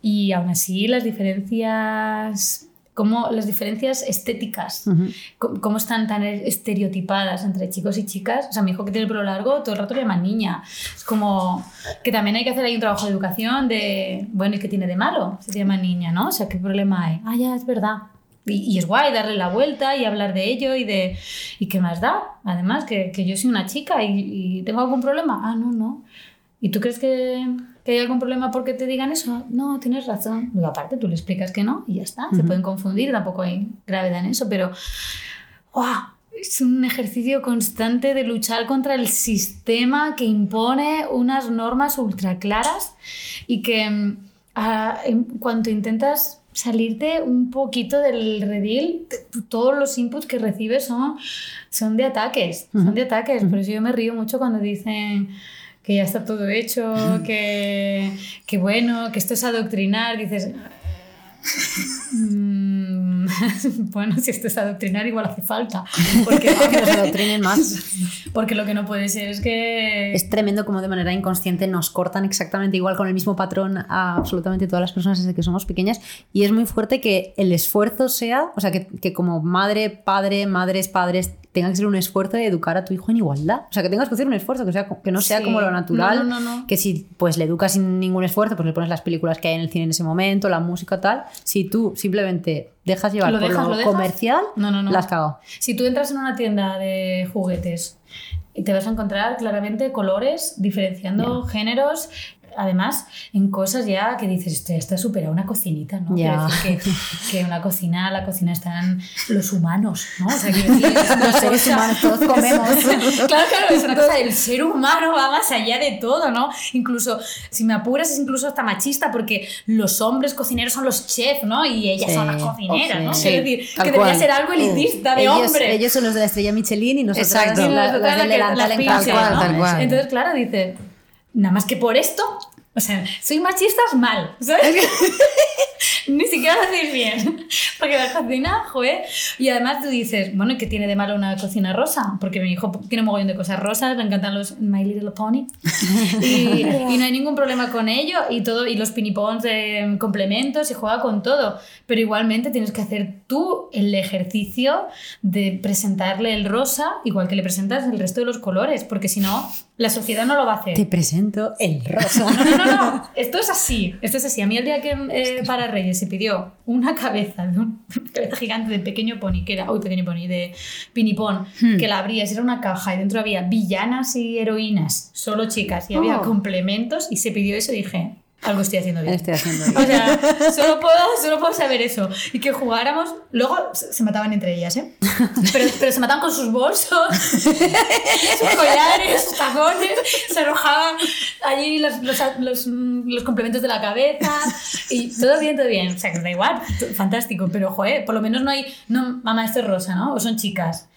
Speaker 3: y aún así las diferencias... Como las diferencias estéticas, co- cómo están tan estereotipadas entre chicos y chicas. O sea, mi hijo que tiene el pelo largo, todo el rato le llaman niña. Es como que también hay que hacer ahí un trabajo de educación de, bueno, ¿y qué tiene de malo? Se llama niña, ¿no? O sea, ¿qué problema hay? Ah, ya, es verdad. Y, y es guay darle la vuelta y hablar de ello y de... ¿Y qué más da? Además, que, que yo soy una chica y, y tengo algún problema. Ah, no, no. ¿Y tú crees que, que hay algún problema porque te digan eso? No, tienes razón. Digo, aparte, tú le explicas que no y ya está. Se pueden confundir, tampoco hay gravedad en eso, pero ¡guau! es un ejercicio constante de luchar contra el sistema que impone unas normas ultra claras y que mm, a- en cuanto intentas salirte un poquito del redil, todos los inputs que recibes son, son de ataques, son de ataques. Por eso yo me río mucho cuando dicen que ya está todo hecho, que, que bueno, que esto es adoctrinar, dices... "Mm, bueno, si esto es adoctrinar, igual hace falta. Porque,
Speaker 1: Que nos adoctrinen más.
Speaker 3: porque lo que no puede ser es que.
Speaker 1: Es tremendo como de manera inconsciente nos cortan exactamente igual con el mismo patrón a absolutamente todas las personas desde que somos pequeñas y es muy fuerte que el esfuerzo sea, o sea, que, que como madre, padre, madres, padres tenga que ser un esfuerzo de educar a tu hijo en igualdad. O sea, que tengas que hacer un esfuerzo, que, sea, que no sea
Speaker 3: Sí.
Speaker 1: como lo natural,
Speaker 3: No, no, no,
Speaker 1: que si pues le educas sin ningún esfuerzo, pues le pones las películas que hay en el cine en ese momento, la música tal, si tú simplemente dejas llevar
Speaker 3: ¿Lo
Speaker 1: por
Speaker 3: dejas,
Speaker 1: lo,
Speaker 3: lo
Speaker 1: comercial,
Speaker 3: No, no, no.
Speaker 1: las cago.
Speaker 3: Si tú entras en una tienda de juguetes y te vas a encontrar claramente colores, diferenciando géneros, además en cosas ya que dices, esto ya está superado una cocinita, ¿no?
Speaker 1: Ya.
Speaker 3: Que, que una cocina, la cocina están los humanos, ¿no? O sea, es una
Speaker 1: Los seres humanos todos comemos.
Speaker 3: claro, claro, es una cosa del ser humano, va más allá de todo, ¿no? Incluso, si me apuras, es incluso hasta machista, porque los hombres cocineros son los chefs, ¿no? Y ellas
Speaker 1: Sí,
Speaker 3: son las cocineras,
Speaker 1: sí.
Speaker 3: ¿no?
Speaker 1: Sí,
Speaker 3: Quiero decir, que debería ser algo elitista de
Speaker 1: ellos,
Speaker 3: hombres.
Speaker 1: ellos son los de la estrella Michelin y nosotras
Speaker 2: Exacto.
Speaker 1: Las,
Speaker 3: las
Speaker 1: las
Speaker 3: que- las
Speaker 1: en
Speaker 3: pinches,
Speaker 1: calza,
Speaker 2: cual,
Speaker 3: ¿no?
Speaker 2: tal cual.
Speaker 3: Entonces, claro, dice, nada más que por esto, o sea, soy machista es mal, ¿sabes? Ni siquiera lo hacéis bien. Porque la cocina, joder. Y además tú dices, bueno, ¿y qué tiene de malo una cocina rosa? Porque mi hijo tiene un mogollón de cosas rosas, le encantan los My Little Pony. Y, y no hay ningún problema con ello. Y todo y los pinipons de complementos y juega con todo. Pero igualmente tienes que hacer tú el ejercicio de presentarle el rosa, igual que le presentas el resto de los colores. Porque si no, la sociedad no lo va a hacer.
Speaker 1: Te presento el rosa.
Speaker 3: No, no, no, no. Esto es así. Esto es así. A mí el día que eh, para Reyes se pidió una cabeza de un cabeza gigante de pequeño pony, que era, uy, pequeño pony, de pinipón, que la abrías, era una caja y dentro había villanas y heroínas, solo chicas, y había
Speaker 1: Oh.
Speaker 3: complementos y se pidió eso y dije, algo estoy haciendo bien.
Speaker 1: Estoy haciendo
Speaker 3: O sea, solo puedo, solo puedo saber eso. Y que jugáramos. Luego se mataban entre ellas, ¿eh? Pero, pero se mataban con sus bolsos, sus collares, sus tacones. Se arrojaban allí los, los, los, los complementos de la cabeza. Y todo bien, todo bien. O sea, que da igual, fantástico. Pero, joder, por lo menos no hay. No, mamá, esto es rosa, ¿no? O son chicas.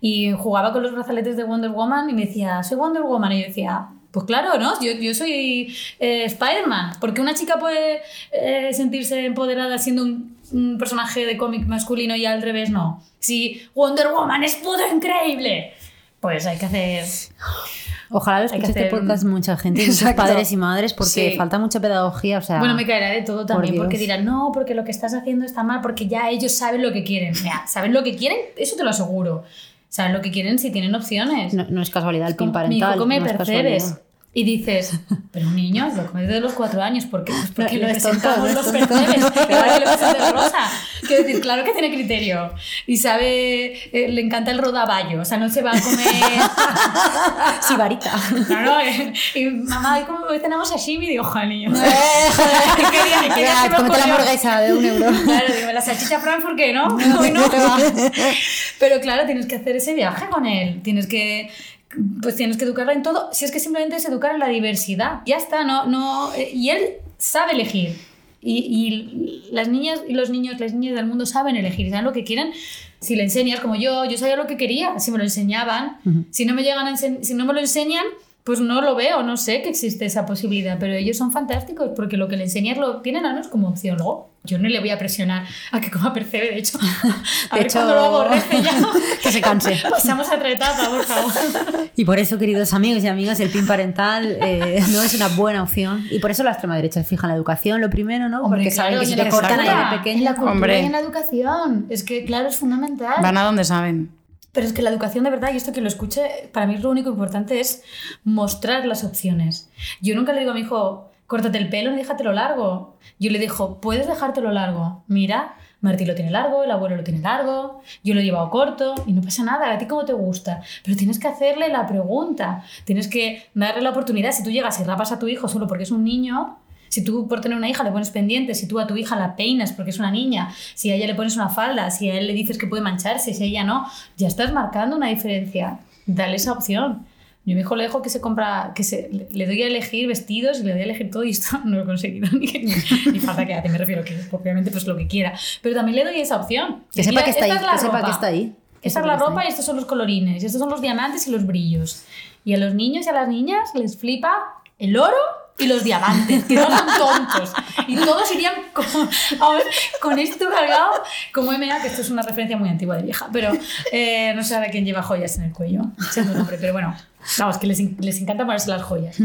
Speaker 3: Y jugaba con los brazaletes de Wonder Woman y me decía, soy Wonder Woman. Y yo decía, pues claro, ¿no? Yo, yo soy eh, Spider-Man. Porque una chica puede eh, sentirse empoderada siendo un, un personaje de cómic masculino y al revés no. Si Wonder Woman es puto increíble. pues hay que hacer.
Speaker 1: Ojalá lo escuche este
Speaker 3: hacer-
Speaker 1: podcast mucha gente, muchos padres y madres, porque
Speaker 2: Sí.
Speaker 1: falta mucha pedagogía. O sea,
Speaker 3: Bueno, me caerá de todo también, porque dirán, no, porque lo que estás haciendo está mal, porque ya ellos saben lo que quieren. Mira, saben lo que quieren, eso te lo aseguro. Saben lo que quieren si tienen opciones.
Speaker 1: no, no es casualidad el pin
Speaker 3: Como, Mi hijo
Speaker 1: parental.
Speaker 3: come
Speaker 1: no es
Speaker 3: percebes. Y dices, pero un niño lo come desde los cuatro años, ¿por qué? Pues porque
Speaker 1: No,
Speaker 3: le
Speaker 1: no
Speaker 3: presentamos
Speaker 1: no
Speaker 3: los percebes, que ahora que le rosa. Quiero decir, claro que tiene criterio. Y sabe, eh, le encanta el rodaballo, o sea, no se va a comer...
Speaker 1: Sibarita.
Speaker 3: No, no, eh, y mamá, como- hoy tenemos sashimi, digo, joder, niño. ¿Qué día, qué día
Speaker 1: cómete la hamburguesa de un euro.
Speaker 3: Claro, digo, la salchicha Frankfurt que no, hoy no. Pero claro, tienes que hacer ese viaje con él. Tienes que pues tienes que educarla en todo. Si es que simplemente es educar en la diversidad. Ya está, no, no. eh, Y él sabe elegir. Y, y las niñas y los niños, las niñas del mundo saben elegir, saben lo que quieren. Si le enseñas, como yo, yo sabía lo que quería, si me lo enseñaban. Si no me llegan a si no me lo enseñan, pues no lo veo, no sé que existe esa posibilidad, pero ellos son fantásticos porque lo que le enseñas lo tienen a menos como opción. Luego, yo no le voy a presionar a que coma percebe, de hecho, a
Speaker 1: De
Speaker 3: ver
Speaker 1: hecho,
Speaker 3: cuando lo aborrece ya.
Speaker 1: que se canse.
Speaker 3: Pasamos a otra etapa, por favor.
Speaker 1: Y por eso, queridos amigos y amigas, el PIN parental eh, no es una buena opción. Y por eso la extrema derecha se fija en la educación, lo primero, ¿no?
Speaker 3: Hombre,
Speaker 1: Porque saben
Speaker 3: claro,
Speaker 1: que
Speaker 3: y
Speaker 1: si te
Speaker 3: la
Speaker 1: cortan ahí
Speaker 3: cultura,
Speaker 1: de
Speaker 3: En
Speaker 1: pequeño.
Speaker 3: la cultura
Speaker 2: Hombre.
Speaker 3: y en la educación. Es que, claro, es fundamental.
Speaker 2: Van a donde saben.
Speaker 3: Pero es que la educación de verdad, y esto que lo escuche, para mí lo único importante es mostrar las opciones. Yo nunca le digo a mi hijo, córtate el pelo ni déjatelo largo. Yo le digo, puedes dejártelo largo. Mira, Martí lo tiene largo, el abuelo lo tiene largo, yo lo he llevado corto y no pasa nada, a ti cómo te gusta. Pero tienes que hacerle la pregunta, tienes que darle la oportunidad. Si tú llegas y rapas a tu hijo solo porque es un niño, si tú por tener una hija le pones pendiente, si tú a tu hija la peinas porque es una niña, si a ella le pones una falda, si a él le dices que puede mancharse, si a ella no, ya estás marcando una diferencia. Dale esa opción. Yo a mi hijo le dejo que se compra, que se, le- doy a elegir vestidos y le doy a elegir todo y esto no lo he conseguido ni, ni, falta que hace, me refiero que obviamente pues lo que quiera. Pero también le doy esa opción.
Speaker 1: Que sepa
Speaker 3: Mira,
Speaker 1: que está ahí,
Speaker 3: es
Speaker 1: que sepa
Speaker 3: ropa.
Speaker 1: que está ahí.
Speaker 3: Esta es la ropa
Speaker 1: ahí.
Speaker 3: y estos son los colorines, y estos son los diamantes y los brillos. Y a los niños y a las niñas les flipa el oro y los diamantes, que no son tontos. Y todos irían con, ver, con esto cargado como MA, que esto es una referencia muy antigua de vieja, pero eh, no sé ahora quién lleva joyas en el cuello, siendo un hombre, pero bueno, vamos, que les, les encanta ponerse las joyas,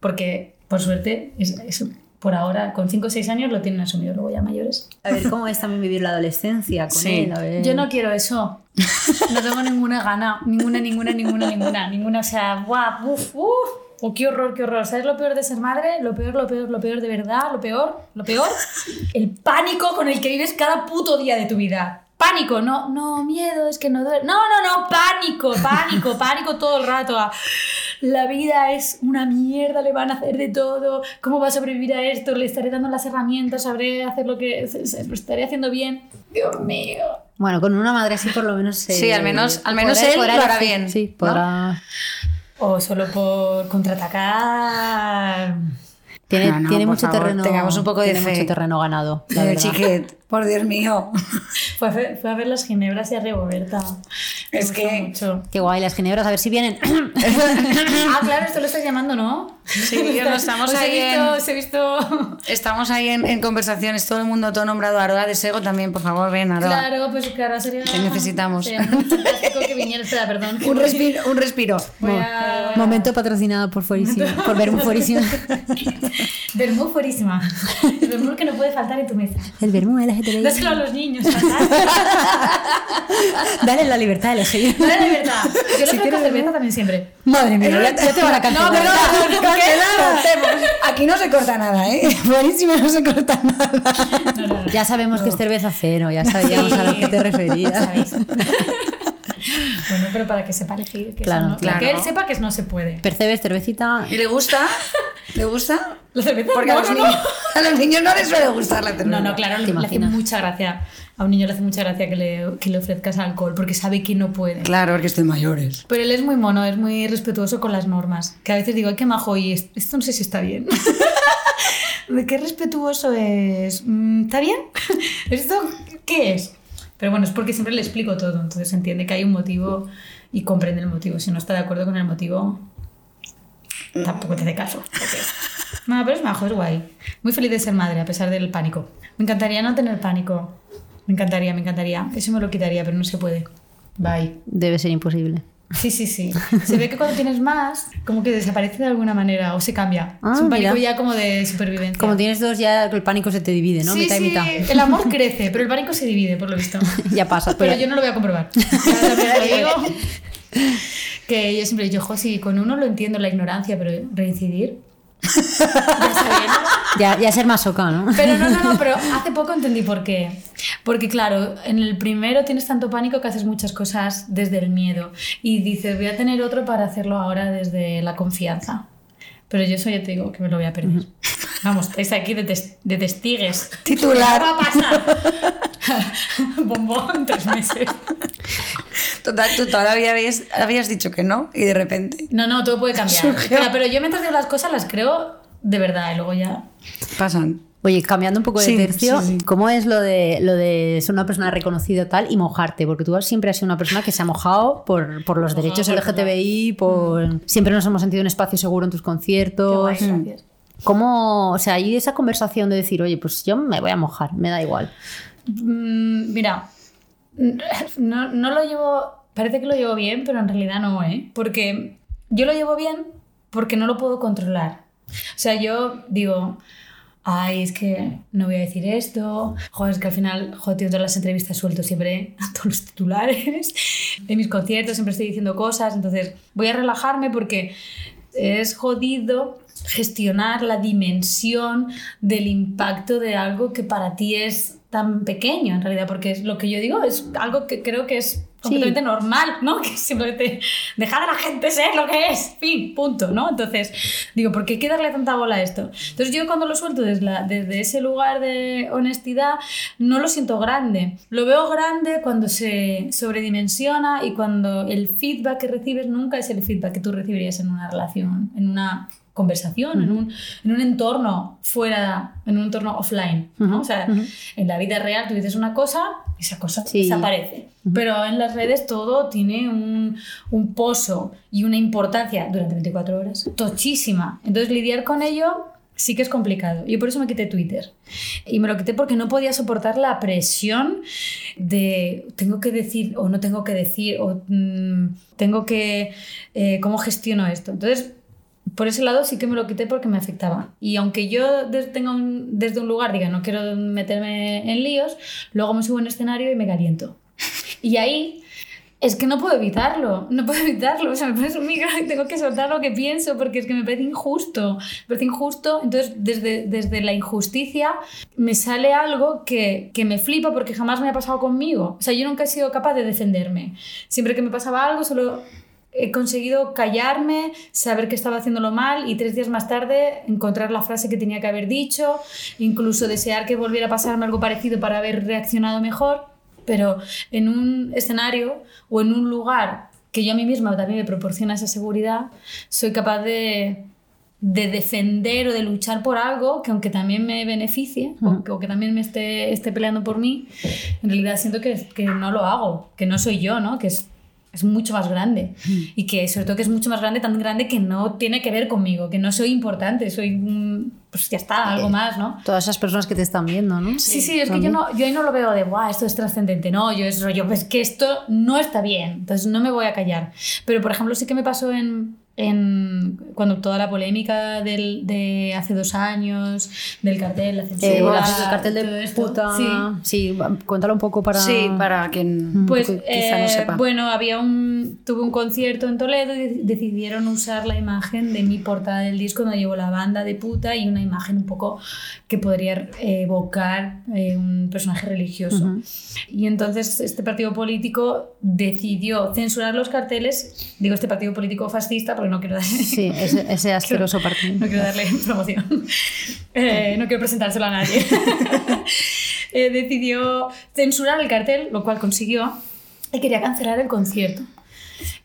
Speaker 3: porque por suerte, es, es- por ahora, con 5 o 6 años lo tienen asumido, luego ya mayores.
Speaker 1: A ver, ¿cómo es también vivir la adolescencia con
Speaker 2: Sí.
Speaker 1: él? A ver.
Speaker 3: Yo no quiero eso. No tengo ninguna gana. Ninguna, ninguna, ninguna, ninguna. Ninguna. O sea, guau, uf, uf. Oh, qué horror, qué horror. ¿Sabes lo peor de ser madre? Lo peor, lo peor, lo peor de verdad. Lo peor, lo peor. El pánico con el que vives cada puto día de tu vida. Pánico, no, no, miedo, es que no duele. No, no, no, pánico, pánico, pánico todo el rato. a, La vida es una mierda, le van a hacer de todo. ¿Cómo va a sobrevivir a esto? Le estaré dando las herramientas, sabré hacer lo que lo estaré haciendo bien. Dios mío.
Speaker 1: Bueno, con una madre así por lo menos.
Speaker 2: Sí, al menos- al menos
Speaker 1: podrá-
Speaker 2: él
Speaker 1: podrá
Speaker 2: lo hará bien,
Speaker 1: Sí,
Speaker 2: ¿no?
Speaker 3: O solo por contraatacar.
Speaker 1: Tiene,
Speaker 2: No, no,
Speaker 1: tiene
Speaker 2: por
Speaker 1: mucho
Speaker 2: favor,
Speaker 1: terreno.
Speaker 2: tengamos un poco de
Speaker 1: tiene
Speaker 2: fe.
Speaker 1: mucho terreno ganado. la
Speaker 2: Eh,
Speaker 1: verdad.
Speaker 2: chiquet, por Dios mío.
Speaker 3: Fue a, ver, fue a ver las ginebras y a Rigoberta. Me
Speaker 2: Es que-
Speaker 3: mucho.
Speaker 1: Qué guay, las ginebras, a ver si vienen.
Speaker 3: Ah, claro, esto lo estás llamando, ¿no?
Speaker 2: Sí, no estamos
Speaker 3: Os he
Speaker 2: ahí
Speaker 3: visto,
Speaker 2: en-
Speaker 3: os he visto...
Speaker 2: Estamos ahí en, en conversaciones, todo el mundo, todo nombrado. Aroa de Sego también, por favor, ven, Aroa.
Speaker 3: Claro, pues claro, sería...
Speaker 2: Te necesitamos.
Speaker 3: Sería muy fantástico que viniera... Espera, perdón.
Speaker 2: Un respiro, un respiro.
Speaker 3: Voy a...
Speaker 1: Momento patrocinado por Fuerísima. Por Vermú Fuerísima.
Speaker 3: Vermú fuerísima. El vermú que no puede faltar en tu mesa.
Speaker 1: El Vermú LGTBI.
Speaker 3: Dáselo a los niños.
Speaker 1: Dale la libertad de elegir.
Speaker 3: Dale la libertad. Yo le ofrezco cerveza también siempre.
Speaker 1: Madre mía, ya, te van a cancelar.
Speaker 2: No, pero no, no, Cortemos. Aquí no se corta nada, ¿eh? Buenísima, no se corta nada.
Speaker 3: No, no, no.
Speaker 1: Ya sabemos que es cerveza cero, ya sabíamos a lo que te referías.
Speaker 3: Bueno, pero para que sepa elegir. Que
Speaker 1: Claro,
Speaker 3: eso no-
Speaker 2: claro.
Speaker 3: Que él sepa que no se puede.
Speaker 1: Percebes cervecita.
Speaker 2: ¿Y le gusta? ¿Le gusta?
Speaker 3: La cerveza
Speaker 2: Porque
Speaker 3: no,
Speaker 2: a, los
Speaker 3: no, no.
Speaker 2: niños, a los niños no les suele gustar la cerveza.
Speaker 3: No, no, claro,
Speaker 1: ¿Te
Speaker 3: le, le hace mucha gracia. A un niño le hace mucha gracia que le, que le ofrezcas alcohol porque sabe que no puede.
Speaker 2: Claro, porque estoy mayores.
Speaker 3: Pero él es muy mono, es muy respetuoso con las normas. Que a veces digo, ay, qué majo, y es- esto no sé si está bien. ¿De qué respetuoso es? Mm, ¿Está bien? ¿Esto qué es? Pero bueno, es porque siempre le explico todo, entonces entiende que hay un motivo y comprende el motivo. Si no está de acuerdo con el motivo, tampoco te hace caso. No, pero es majo, es guay. Muy feliz de ser madre, a pesar del pánico. Me encantaría no tener pánico. Me encantaría, me encantaría. Eso me lo quitaría, pero no se puede. Bye.
Speaker 1: Debe ser imposible.
Speaker 3: Sí, sí, sí. Se ve que cuando tienes más, como que desaparece de alguna manera o se cambia.
Speaker 1: Ah,
Speaker 3: es un pánico
Speaker 1: mira.
Speaker 3: ya como de supervivencia.
Speaker 1: Como tienes dos, ya el pánico se te divide, ¿no?
Speaker 3: sí,
Speaker 1: mitad
Speaker 3: sí,
Speaker 1: y mitad.
Speaker 3: el amor crece, pero el pánico se divide, por lo visto.
Speaker 1: Ya pasa.
Speaker 3: Pero
Speaker 1: Pero,
Speaker 3: yo no lo voy a comprobar. Ya digo. Que yo siempre dicho, jo, sí, con uno lo entiendo la ignorancia, pero reincidir. Ya
Speaker 1: ya, ya ser masoca, ¿no?
Speaker 3: Pero no, no, no, pero hace poco entendí por qué. Porque claro, en el primero tienes tanto pánico que haces muchas cosas desde el miedo. Y dices, voy a tener otro para hacerlo ahora desde la confianza. Pero yo eso ya te digo que me lo voy a perder. Vamos, estáis aquí de, tes- de testigues.
Speaker 2: Titular.
Speaker 3: ¿Qué va a pasar? Bombón tres meses.
Speaker 2: Total, tú todavía habías, habías dicho que no y de repente
Speaker 3: No, no, todo puede cambiar. Pero, pero yo mientras digo las cosas las creo de verdad y luego ya...
Speaker 2: pasan.
Speaker 1: Oye, cambiando un poco de
Speaker 2: Sí,
Speaker 1: tercio,
Speaker 2: sí, sí.
Speaker 1: ¿cómo es lo de, lo de ser una persona reconocida tal y mojarte? Porque tú siempre has sido una persona que se ha mojado por, por los
Speaker 3: Mojado
Speaker 1: derechos
Speaker 3: por
Speaker 1: LGTBI, por... siempre nos hemos sentido un espacio seguro en tus
Speaker 3: Qué
Speaker 1: conciertos.
Speaker 3: guay, gracias.
Speaker 1: ¿Cómo, o sea, hay esa conversación de decir, oye, pues yo me voy a mojar, me da igual?
Speaker 3: Mm, mira, no, no lo llevo, parece que lo llevo bien, pero en realidad no, ¿eh? Porque yo lo llevo bien porque no lo puedo controlar. O sea, yo digo, ay, es que no voy a decir esto, joder, es que al final, joder, todas las entrevistas suelto siempre a todos los titulares, en mis conciertos siempre estoy diciendo cosas, entonces voy a relajarme porque es jodido gestionar la dimensión del impacto de algo que para ti es tan pequeño en realidad, porque es lo que yo digo es algo que creo que es completamente normal, ¿no? Que simplemente dejar a la gente ser lo que es, fin, punto, ¿no? Entonces, digo, ¿por qué hay darle tanta bola a esto? Entonces yo cuando lo suelto desde, desde ese lugar de honestidad, no lo siento grande. Lo veo grande cuando se sobredimensiona y cuando el feedback que recibes nunca es el feedback que tú recibirías en una relación, en una conversación, en, un, en un entorno fuera, en un entorno offline, ¿no? O sea, en la vida real tú dices una cosa esa cosa
Speaker 1: Sí.
Speaker 3: desaparece. Pero en las redes todo tiene un, un pozo y una importancia durante 24 horas tochísima. Entonces lidiar con ello sí que es complicado. Yo por eso me quité Twitter. Y me lo quité porque no podía soportar la presión de tengo que decir o no tengo que decir o mm, tengo que... eh, ¿Cómo gestiono esto? Entonces por ese lado sí que me lo quité porque me afectaba. Y aunque yo des- tenga un- desde un lugar diga no quiero meterme en líos, luego me subo en escenario y me caliento. Y ahí es que no puedo evitarlo, no puedo evitarlo. O sea, me pones un micro y tengo que soltar lo que pienso porque es que me parece injusto. Me parece injusto. Entonces, desde, desde la injusticia me sale algo que, que me flipa porque jamás me ha pasado conmigo. O sea, yo nunca he sido capaz de defenderme. Siempre que me pasaba algo, solo he conseguido callarme, saber que estaba haciéndolo mal y tres días más tarde encontrar la frase que tenía que haber dicho, incluso desear que volviera a pasarme algo parecido para haber reaccionado mejor, pero en un escenario o en un lugar que yo a mí misma también me proporciona esa seguridad, soy capaz de, de defender o de luchar por algo que aunque también me beneficie o, que, o que también me esté, esté peleando por mí, en realidad siento que, que no lo hago, que no soy yo, ¿no? que es es mucho más grande y que sobre todo que es mucho más grande, tan grande que no tiene que ver conmigo, que no soy importante, soy pues ya está, algo más, ¿no?
Speaker 1: Todas esas personas que te están viendo, ¿no?
Speaker 3: Sí, sí, es que yo, no, yo ahí no lo veo de, guau, esto es trascendente, no, yo es rollo, pues que esto no está bien, entonces no me voy a callar. Pero, por ejemplo, sí que me pasó en, en cuando toda la polémica del, de hace dos años, del cartel, la censura,
Speaker 1: Eh, bueno, el cartel de puta.
Speaker 3: Sí.
Speaker 1: Sí. cuéntalo un poco para.
Speaker 2: Sí, para quien
Speaker 3: Pues
Speaker 2: quizá no
Speaker 3: eh,
Speaker 2: sepa.
Speaker 3: bueno, había un tuve un concierto en Toledo y de- decidieron usar la imagen de mi portada del disco donde llevo la banda de puta y una imagen un poco que podría evocar eh, un personaje religioso. Y entonces este partido político decidió censurar los carteles, digo este partido político fascista porque no quiero dar
Speaker 1: Sí, ese, ese asqueroso partido.
Speaker 3: no quiero darle promoción. Eh, no quiero presentárselo a nadie. Eh, decidió censurar el cartel, lo cual consiguió, y quería cancelar el concierto.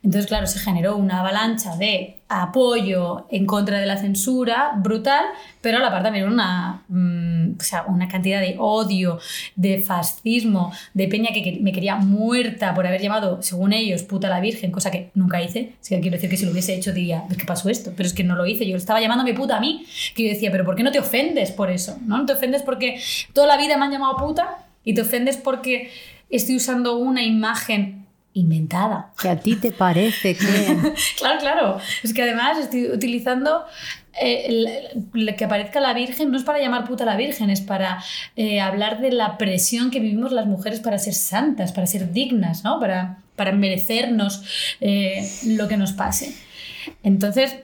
Speaker 3: Entonces, claro, se generó una avalancha de apoyo en contra de la censura brutal, pero a la par también una, mm, o sea, una cantidad de odio, de fascismo, de peña que me quería muerta por haber llamado, según ellos, puta la Virgen, cosa que nunca hice. Así que quiero decir que si lo hubiese hecho diría, ¿qué pasó esto? Pero es que no lo hice, yo estaba llamándome puta a mí. Que yo decía, ¿pero por qué no te ofendes por eso? No te ofendes porque toda la vida me han llamado puta y te ofendes porque estoy usando una imagen inventada.
Speaker 1: Que a ti te parece que...
Speaker 3: Claro, claro. Es que además estoy utilizando eh, el- el que aparezca la Virgen no es para llamar puta a la Virgen, es para eh, hablar de la presión que vivimos las mujeres para ser santas, para ser dignas, ¿no? Para, para merecernos eh, lo que nos pase. Entonces,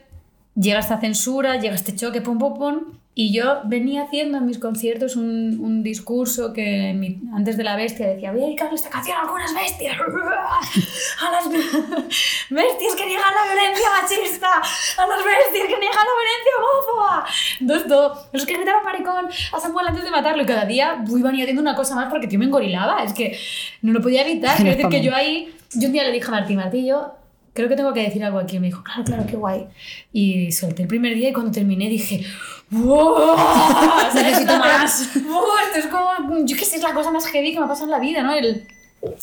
Speaker 3: llega esta censura, llega este choque, pum, pum, pum, y yo venía haciendo en mis conciertos un, un discurso que mi- antes de la bestia decía, voy a dedicarle esta canción a algunas bestias, a las bestias que niegan la violencia machista, a las bestias que niegan la violencia homófoba. Entonces, todo, los que gritaron maricón a Samuel antes de matarlo, y cada día iban añadiendo una cosa más porque tío me engorilaba, es que no lo podía evitar. Quiero decir que yo ahí, yo un día le dije a Martí, Martí, yo creo que tengo que decir algo aquí. Me dijo, claro, claro, qué guay. Y solté el primer día y cuando terminé dije, ¡wow!
Speaker 1: Necesito más.
Speaker 3: ¡Wow! Esto es como, yo qué sé, es la cosa más heavy que me ha pasado en la vida, ¿no? El,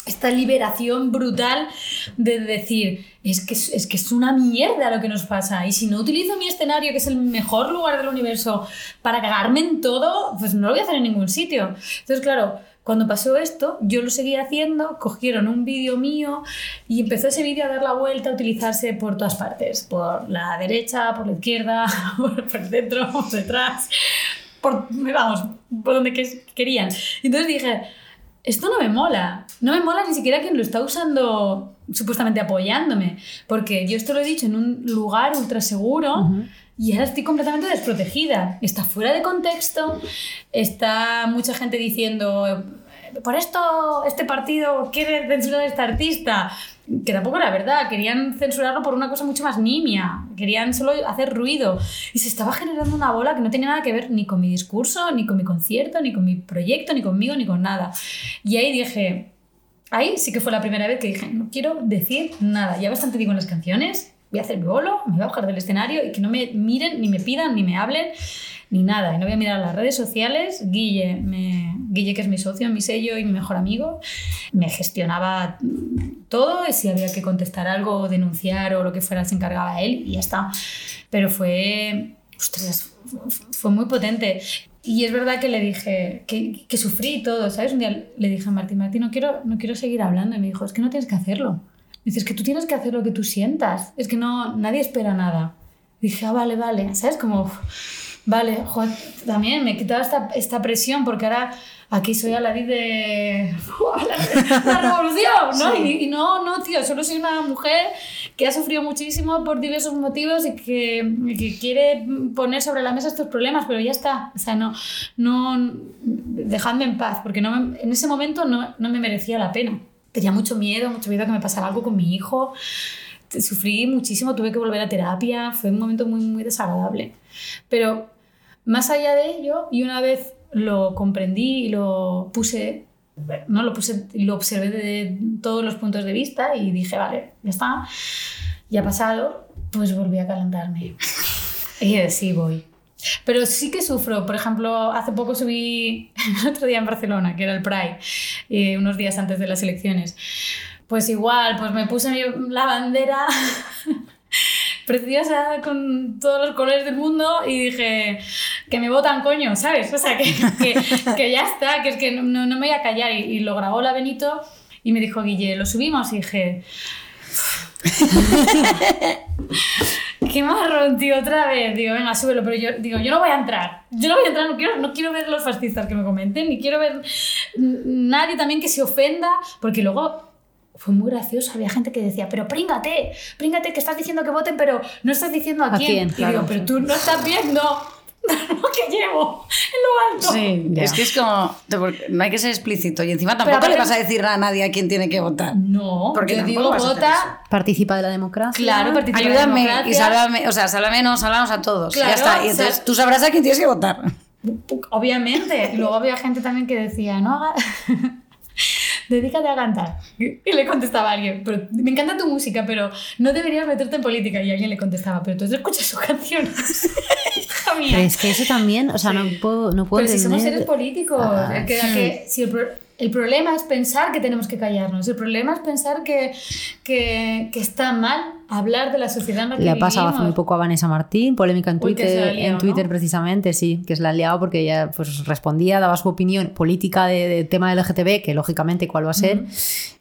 Speaker 3: esta liberación brutal de decir, es que es que es una mierda lo que nos pasa. Y si no utilizo mi escenario, que es el mejor lugar del universo, para cagarme en todo, pues no lo voy a hacer en ningún sitio. Entonces, claro, cuando pasó esto, yo lo seguía haciendo, cogieron un vídeo mío y empezó ese vídeo a dar la vuelta, a utilizarse por todas partes, por la derecha, por la izquierda, por, el centro, por detrás, por, vamos, por donde que- querían. Entonces dije, esto no me mola, no me mola ni siquiera quien lo está usando supuestamente apoyándome, porque yo esto lo he dicho en un lugar ultra seguro. Y ahora estoy completamente desprotegida. Está fuera de contexto. Está mucha gente diciendo, "Eh, por esto este partido quiere censurar a este artista. Que tampoco era verdad. Querían censurarlo por una cosa mucho más nimia. Querían solo hacer ruido. Y se estaba generando una bola que no tenía nada que ver ni con mi discurso, ni con mi concierto, ni con mi proyecto, ni conmigo, ni con nada. Y ahí dije, Ahí sí que fue la primera vez que dije, no quiero decir nada. Ya bastante digo en las canciones, voy a hacer mi bolo, me voy a bajar del escenario y que no me miren, ni me pidan, ni me hablen, ni nada. Y no voy a mirar las redes sociales. Guille, me, Guille que es mi socio, mi sello y mi mejor amigo, me gestionaba todo y si había que contestar algo o denunciar o lo que fuera se encargaba él y ya está. Pero fue, ostras, fue muy potente. Y es verdad que le dije que, que sufrí todo, ¿sabes? Un día le dije a Martín, Martín, no quiero, no quiero seguir hablando. Y me dijo, es que no tienes que hacerlo. Dices que tú tienes que hacer lo que tú sientas. Es que no, nadie espera nada. dije, ah, vale, vale. ¿Sabes? Como, vale, joder, también me he quitado esta, esta presión porque ahora aquí soy a la de la, la revolución, ¿no? Y, y no, no, tío, solo soy una mujer que ha sufrido muchísimo por diversos motivos y que, que quiere poner sobre la mesa estos problemas, pero ya está. O sea, no, no dejadme en paz, porque no me- en ese momento no, no me merecía la pena. Tenía mucho miedo, mucho miedo a que me pasara algo con mi hijo. Sufrí muchísimo, tuve que volver a terapia, fue un momento muy, muy desagradable. Pero más allá de ello, y una vez lo comprendí y lo puse, no lo puse, lo observé de todos los puntos de vista y dije, vale, ya está, ya ha pasado, pues volví a calentarme. Y sí, voy. Pero sí que sufro. Por ejemplo, hace poco subí, el otro día en Barcelona, que era el Pride, eh, unos días antes de las elecciones. Pues igual, pues me puse la bandera preciosa con todos los colores del mundo y dije que me votan coño, ¿sabes? O sea, que, que, que ya está, que es que no, no me voy a callar. Y, y lo grabó la Benito y me dijo, Guille, ¿lo subimos? Y dije... Qué marrón, tío, otra vez. Digo, venga, súbelo, pero yo digo, yo no voy a entrar. Yo no voy a entrar, no quiero, no quiero ver los fascistas que me comenten, ni quiero ver nadie también que se ofenda, porque luego fue muy gracioso. Había gente que decía, pero príngate, príngate, que estás diciendo que voten, pero no estás diciendo a,
Speaker 1: ¿A
Speaker 3: quién.
Speaker 1: quién?
Speaker 3: Y
Speaker 1: Claro,
Speaker 3: digo, pero tú no estás viendo que llevo en lo alto.
Speaker 2: Sí,
Speaker 1: Ya.
Speaker 2: es que es como. No hay que ser explícito. Y encima tampoco
Speaker 3: aparte-
Speaker 2: le vas a decir a nadie a quién tiene que votar.
Speaker 3: No,
Speaker 2: Porque
Speaker 3: yo digo, vota.
Speaker 1: Participa de la democracia.
Speaker 3: Claro, participa de la
Speaker 2: Ayúdame y
Speaker 3: democracia.
Speaker 2: sálvame, o sea, sálvame, no, sálvanos a todos.
Speaker 3: Claro,
Speaker 2: ya está. Y
Speaker 3: o sea-
Speaker 2: entonces tú sabrás a quién tienes que votar.
Speaker 3: Obviamente. Y luego había gente también que decía, no hagas. Dedícate a cantar. Y le contestaba a alguien, pero me encanta tu música, pero no deberías meterte en política. Y alguien le contestaba, pero tú escuchas sus canciones. Mía.
Speaker 1: Pero es que eso también, o sea, no puedo, no puedo
Speaker 3: Pero si somos
Speaker 1: entender-
Speaker 3: seres políticos,
Speaker 1: Ah,
Speaker 3: es que, que si el, El problema es pensar que tenemos que callarnos. El problema es pensar que, que, que está mal hablar de la sociedad en la que
Speaker 1: Le ha pasado hace muy poco a Vanessa Martín, polémica en
Speaker 3: Uy,
Speaker 1: Twitter,
Speaker 3: liado,
Speaker 1: en Twitter
Speaker 3: ¿no?
Speaker 1: precisamente, sí, que se la ha liado porque ella pues, respondía, daba su opinión política de, de tema LGTB, que lógicamente cuál va a ser,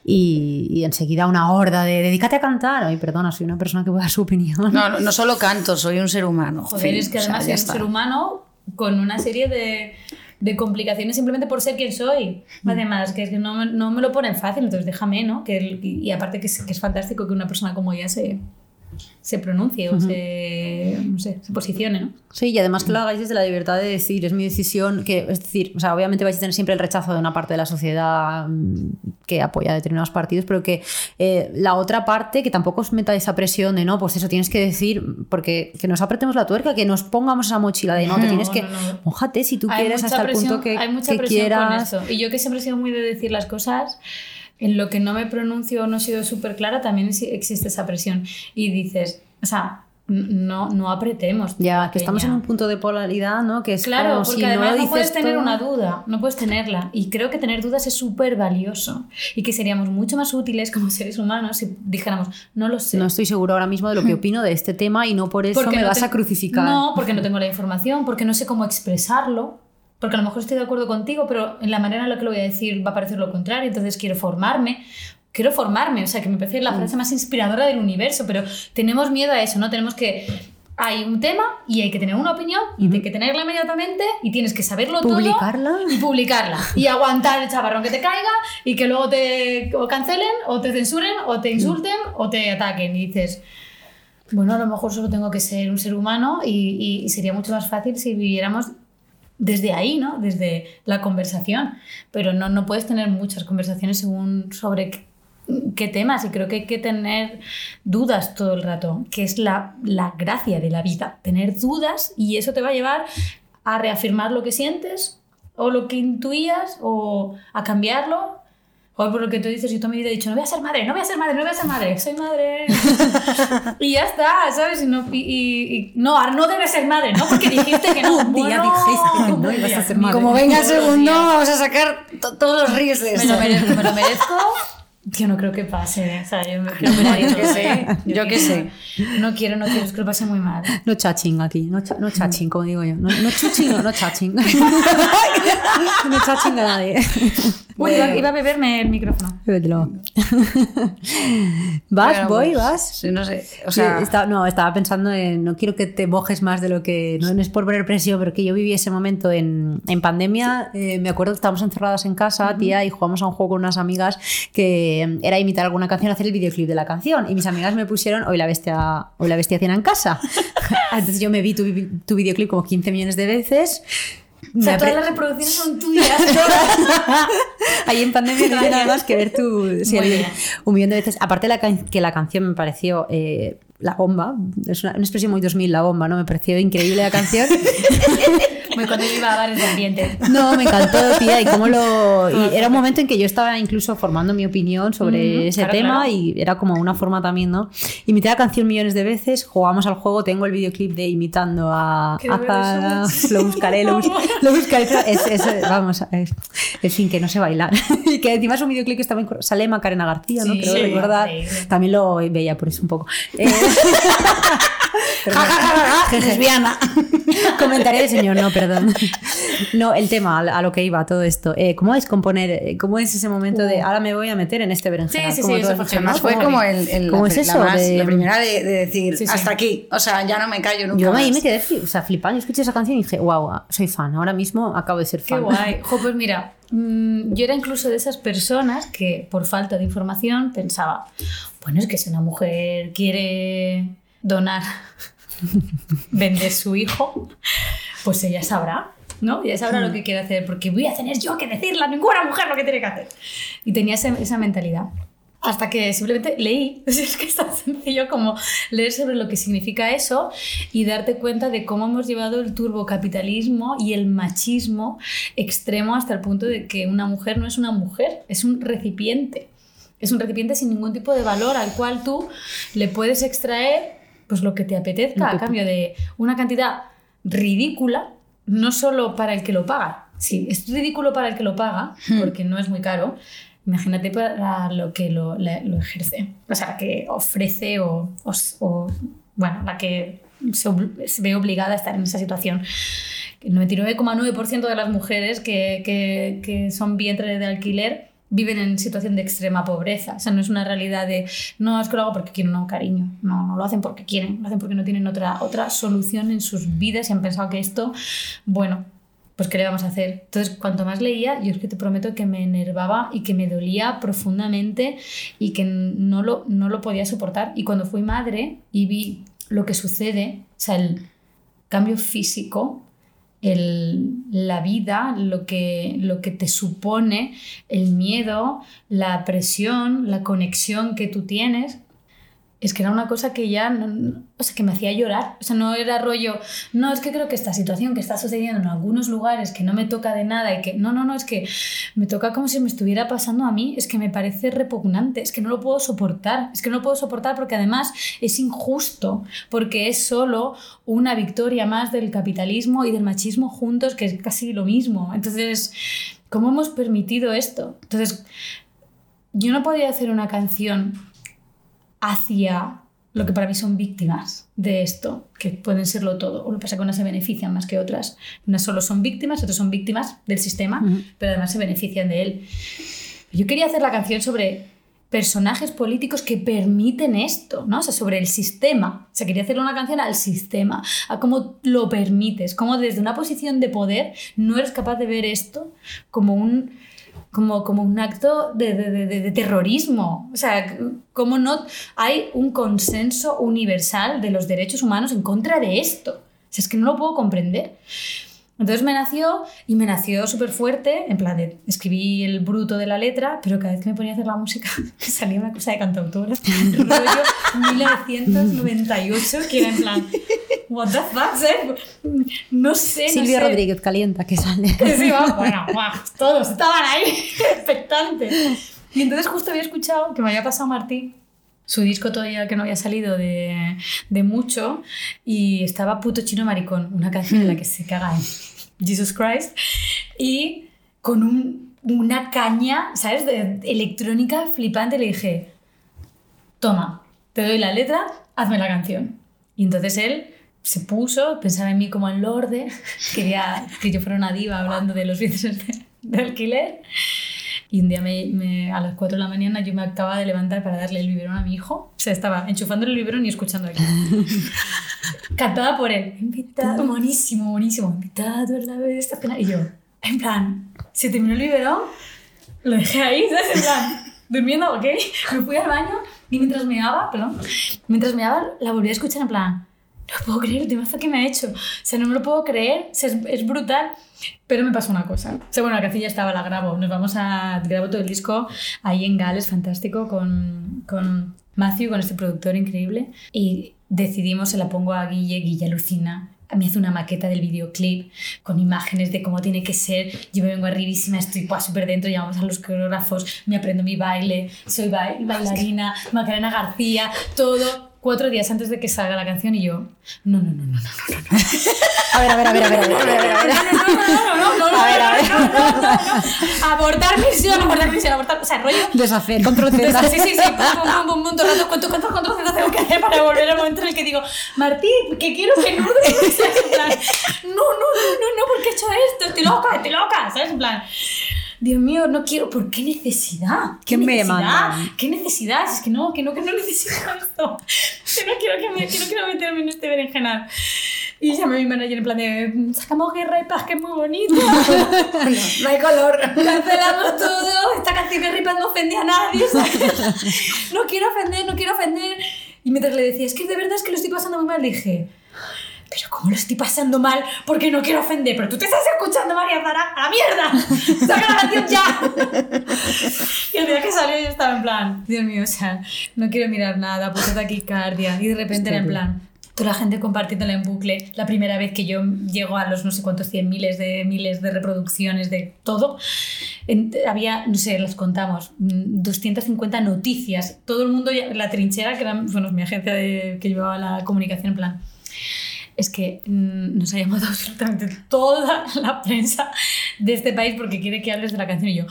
Speaker 1: y, y enseguida una horda de dedícate a cantar. Ay, perdona, soy una persona que puede dar su opinión.
Speaker 2: No, no, no solo canto, soy un ser humano.
Speaker 3: Joder,
Speaker 2: Fin,
Speaker 3: es que
Speaker 2: o sea,
Speaker 3: además soy un
Speaker 2: está.
Speaker 3: ser humano con una serie de, de complicaciones simplemente por ser quien soy. Además, que es que no, me- no me lo ponen fácil, entonces déjame, ¿no? Que y aparte que es, que es fantástico que una persona como ella se, se pronuncie o se, no sé, se posicione, ¿no?
Speaker 1: Sí, y además que lo hagáis desde la libertad de decir, es mi decisión, que es decir, o sea, obviamente vais a tener siempre el rechazo de una parte de la sociedad mm, que apoya determinados partidos, pero que eh, la otra parte, que tampoco os meta esa presión de no, pues eso tienes que decir, porque que nos apretemos la tuerca, que nos pongamos esa mochila de no, te tienes
Speaker 3: no,
Speaker 1: que,
Speaker 3: no.
Speaker 1: si tú
Speaker 3: Hay
Speaker 1: quieres hasta el punto que,
Speaker 3: hay mucha
Speaker 1: que
Speaker 3: presión
Speaker 1: quieras.
Speaker 3: con esto. Y yo que siempre he sido muy de decir las cosas, en lo que no me pronuncio o no he sido súper clara, también existe esa presión. Y dices, o sea, no, no apretemos.
Speaker 1: Ya, que estamos en un punto de polaridad, ¿no? Que es
Speaker 3: Claro,
Speaker 1: como
Speaker 3: porque
Speaker 1: si no
Speaker 3: además no,
Speaker 1: dices
Speaker 3: puedes tener una duda, no puedes tenerla. Y creo que tener dudas es súper valioso. Y que seríamos mucho más útiles como seres humanos si dijéramos, no lo sé.
Speaker 1: No estoy seguro ahora mismo de lo que opino de este tema y no por eso
Speaker 3: Porque
Speaker 1: me
Speaker 3: no
Speaker 1: vas
Speaker 3: te-
Speaker 1: a crucificar.
Speaker 3: No, porque no tengo la información, porque no sé cómo expresarlo. Porque a lo mejor estoy de acuerdo contigo, pero en la manera en la que lo voy a decir va a parecer lo contrario. Entonces quiero formarme. Quiero formarme, o sea, que me parece la frase más inspiradora del universo, pero tenemos miedo a eso, ¿no? Tenemos que. Hay un tema y hay que tener una opinión y hay que tenerla inmediatamente y tienes que saberlo todo
Speaker 1: Publicarla.
Speaker 3: y publicarla y aguantar el chavarrón que te caiga y que luego te o cancelen o te censuren o te insulten o te ataquen y dices bueno a lo mejor solo tengo que ser un ser humano y, y- y sería mucho más fácil si viviéramos desde ahí, ¿no? Desde la conversación. Pero no, no puedes tener muchas conversaciones según sobre qué, temas y creo que hay que tener dudas todo el rato, que es la, la gracia de la vida, tener dudas y eso te va a llevar a reafirmar lo que sientes o lo que intuías o a cambiarlo. O por lo que tú dices, yo toda mi vida he dicho, no voy a ser madre, no voy a ser madre, no voy a ser madre, soy madre. y ya está, ¿sabes? Y no, y, y- no, ahora no debes ser madre, ¿no? Porque dijiste que no.
Speaker 1: Un día
Speaker 3: Bueno,
Speaker 1: dijiste que no ibas a ser madre.
Speaker 2: Como venga el segundo, vamos a sacar to- todos los ríos de
Speaker 3: Me lo merezco, me lo merezco. Yo no creo que pase, o sea, yo me quiero morir.
Speaker 2: Yo qué sé, yo qué sé.
Speaker 3: No quiero, no quiero, es que lo pase muy mal.
Speaker 1: No chaching aquí, no, cha- no chaching, como digo yo. No, no chuching, no, no chaching. no chaching a nadie.
Speaker 3: Uy, iba, iba a beberme el micrófono.
Speaker 1: Bébetelo. ¿Vas,
Speaker 2: Bueno,
Speaker 1: voy,
Speaker 2: pues,
Speaker 1: vas?
Speaker 2: sí, no sé, o
Speaker 1: Sí,
Speaker 2: sea,
Speaker 1: estaba- no, estaba pensando en. No quiero que te mojes más de lo que. No, no es por poner presión, pero que yo viví ese momento en, en pandemia. eh, me acuerdo que estábamos encerradas en casa, tía, y jugamos a un juego con unas amigas que era imitar alguna canción, hacer el videoclip de la canción. Y mis amigas me pusieron Hoy la bestia, hoy la bestia cena en casa. Entonces yo me vi tu, tu videoclip como 15 millones de veces.
Speaker 3: O sea, todas las reproducciones son tuyas.
Speaker 1: Ahí en pandemia no había nada más que ver tu un millón de veces. Aparte la que la canción me pareció eh, la bomba, es una, una expresión muy 2000 la bomba, ¿no? Me pareció increíble la canción.
Speaker 3: Cuando iba a bares de ambiente.
Speaker 1: No, me encantó, tía, y cómo lo... Y era un momento en que yo estaba incluso formando mi opinión sobre ese
Speaker 3: claro,
Speaker 1: tema
Speaker 3: claro.
Speaker 1: y era como una forma también, ¿no? Imité la canción millones de veces, jugamos al juego, tengo el videoclip de imitando a,
Speaker 3: Qué
Speaker 1: a
Speaker 3: vergüenza.
Speaker 1: Zara, lo buscaré, lo, bus- lo buscaré, pero es, es- vamos, es, en fin, que no sé bailar. y que encima es un videoclip que estaba en- sale Macarena García, ¿no?
Speaker 3: Sí,
Speaker 1: Creo
Speaker 3: sí,
Speaker 1: recordar. También lo veía por eso un poco. Eh,
Speaker 2: ja, ja, ja, lesbiana.
Speaker 1: Comentario de señor, no, perdón. No, el tema, a lo que iba todo esto. Eh, ¿Cómo es componer? eh, ¿Cómo es ese momento de ahora me voy a meter en este berenjena?
Speaker 3: Sí, sí, sí, eso fue
Speaker 1: dicho,
Speaker 3: genial.
Speaker 1: ¿no?
Speaker 2: Además fue
Speaker 1: ¿Cómo-
Speaker 2: como el, el-
Speaker 1: ¿Cómo
Speaker 2: la,
Speaker 1: es
Speaker 2: la
Speaker 1: eso?
Speaker 2: más-
Speaker 1: de-
Speaker 2: la primera de, de decir,
Speaker 3: Sí, sí.
Speaker 2: hasta aquí, o sea, ya no me callo nunca
Speaker 1: Yo ahí me quedé o sea, flipando. Escuché esa canción y dije, wow, soy fan. Ahora mismo acabo de ser
Speaker 3: Qué
Speaker 1: fan.
Speaker 3: guay. Jo, pues mira, mm, yo era incluso de esas personas que por falta de información pensaba, bueno, es que si una mujer quiere donar, vender su hijo, pues ella sabrá. ¿no? Ella sabrá lo que quiere hacer, porque voy a tener yo que decirle a ninguna mujer lo que tiene que hacer. Y tenía ese- esa mentalidad. Hasta que simplemente leí, es que es tan sencillo como leer sobre lo que significa eso y darte cuenta de cómo hemos llevado el turbocapitalismo y el machismo extremo hasta el punto de que una mujer no es una mujer, es un recipiente. Es un recipiente sin ningún tipo de valor al cual tú le puedes extraer pues lo que te apetezca a cambio de una cantidad ridícula, no solo para el que lo paga, Sí, es ridículo para el que lo paga, porque no es muy caro. Imagínate para lo que lo, la- lo ejerce, o sea, que ofrece o, o- o, bueno, la que se, se ve obligada a estar en esa situación. El 99,9% de las mujeres que, que, que son vientre de alquiler viven en situación de extrema pobreza. O sea, no es una realidad de, no, es que lo hago porque quiero, no, cariño. No, no lo hacen porque quieren, lo hacen porque no tienen otra, otra solución en sus vidas y han pensado que esto, bueno, pues ¿qué le vamos a hacer? Entonces, cuanto más leía, yo es que te prometo que me enervaba y que me dolía profundamente y que no lo, no lo podía soportar. Y cuando fui madre y vi lo que sucede, o sea, el cambio físico, el- la vida, lo que, lo que te supone, el miedo, la presión, la conexión que tú tienes, es que era una cosa que ya, no- o sea, que me hacía llorar. O sea, no era rollo, no, es que creo que esta situación que está sucediendo en algunos lugares que no me toca de nada y que, no, no, no, es que me toca como si me estuviera pasando a mí, es que me parece repugnante, es que no lo puedo soportar, es que no lo puedo soportar porque además es injusto, porque es solo una victoria más del capitalismo y del machismo juntos, que es casi lo mismo. Entonces, ¿cómo hemos permitido esto? Entonces, yo no podía hacer una canción hacia lo que para mí son víctimas de esto, que pueden serlo todo. O lo que pasa es que unas se benefician más que otras. Unas solo son víctimas, otras son víctimas del sistema, pero además se benefician de él. Yo quería hacer la canción sobre personajes políticos que permiten esto, ¿no? O sea, sobre el sistema. O sea, quería hacerle una canción al sistema, a cómo lo permites, cómo desde una posición de poder no eres capaz de ver esto como un, como, como un acto de, de- de- terrorismo. O sea, cómo no hay un consenso universal de los derechos humanos en contra de esto. O sea, es que no lo puedo comprender. Entonces me nació y me nació súper fuerte, en plan de escribí el bruto de la letra, pero cada vez que me ponía a hacer la música me salía una cosa de cantautora, rollo 1998, que era en plan, what the fuck, ¿sabes? No sé, no
Speaker 1: Silvio
Speaker 3: sé.
Speaker 1: Rodríguez calienta, que sale.
Speaker 3: Sí, va, bueno, guau, todos estaban ahí expectantes. Y entonces justo había escuchado que me había pasado Martí su disco todavía que no había salido de, de mucho y estaba Puto Chino Maricón, una canción en la que se caga Jesus Christ y con un- una caña, ¿sabes? De electrónica flipante le dije, toma, te doy la letra, hazme la canción. Y entonces él se puso, pensaba en mí como en Lorde, quería que yo fuera una diva hablando de los bienes de, de alquiler. Y un día me, me- a las 4 de la mañana yo me acababa de levantar para darle el biberón a mi hijo. O sea, estaba enchufando el biberón y escuchando aquí. Cantada por él. Invitado, buenísimo, buenísimo. Invitado a la vez esta cena. Y yo, en plan, se terminó el biberón, lo dejé ahí, ¿sabes? En plan, durmiendo, ok. Me fui al baño y mientras me daba, perdón, mientras me daba, la volví a escuchar en plan, no puedo creer el temazo que me ha hecho. O sea, no me lo puedo creer, o sea, es, es brutal. Pero me pasó una cosa. O sea, bueno, la canción ya estaba, la grabo. Nos vamos a. Grabo todo el disco ahí en Gales, fantástico, con, con Matthew, con este productor increíble. Y decidimos, se la pongo a Guille, Guille alucina. Me hace una maqueta del videoclip con imágenes de cómo tiene que ser. Yo me vengo arribísima, estoy súper dentro, llamamos a los coreógrafos, me aprendo mi baile, soy ba- bailarina, Macarena García, todo. Cuatro días antes de que salga la canción y yo, no, no, no, no, no, no, no.
Speaker 1: A ver, a ver, a ver, a ver, a ver, a ver, a ver, a ver.
Speaker 3: No, no, no, no,
Speaker 1: A ver, a ver.
Speaker 3: no, no, no, no. Abortar misión, abortar misión, abortar. O sea, rollo.
Speaker 1: Deshacer, control Z.
Speaker 3: Sí, sí, sí. Pum, pum, pum, todo el rato. ¿Cuánto, cuánto, cuánto Z tengo que hacer para volver al momento en el que digo, Martí, que quiero que no no, no, no, no, no, ¿por qué he hecho esto? Estoy loca, estoy loca, ¿sabes? En plan. Dios mío, no quiero. ¿Por qué necesidad? ¿Qué
Speaker 1: ¿Quién me
Speaker 3: necesidad?
Speaker 1: manda?
Speaker 3: ¿Qué necesidad? Es que no, que no, que no necesito esto. Que no quiero, que me, que no quiero meterme en este berenjenal. Y llamé a mi manager en plan de, sacamos guerra y paz, que es muy bonito.
Speaker 2: No hay color.
Speaker 3: Cancelamos todo. Esta canción de Ripas no ofendía a nadie. ¿sabes? No quiero ofender, no quiero ofender. Y mientras le decía, es que de verdad es que lo estoy pasando muy mal, dije, pero ¿cómo lo estoy pasando mal? Porque no quiero ofender. Pero tú te estás escuchando, María Zara. ¡A la mierda! ¡Saca la canción ya! y el día que salió yo estaba en plan, Dios mío, o sea, no quiero mirar nada, puta taquicardia. Y de repente era en plan, toda la gente compartiéndola en bucle. La primera vez que yo llego a los no sé cuántos cien miles de miles de reproducciones de todo, en- había, no sé, las contamos, mm, 250 noticias. Todo el mundo, la trinchera, que era bueno, mi agencia de, que llevaba la comunicación, en plan. Es que mm, nos ha llamado absolutamente toda la prensa de este país porque quiere que hables de la canción y yo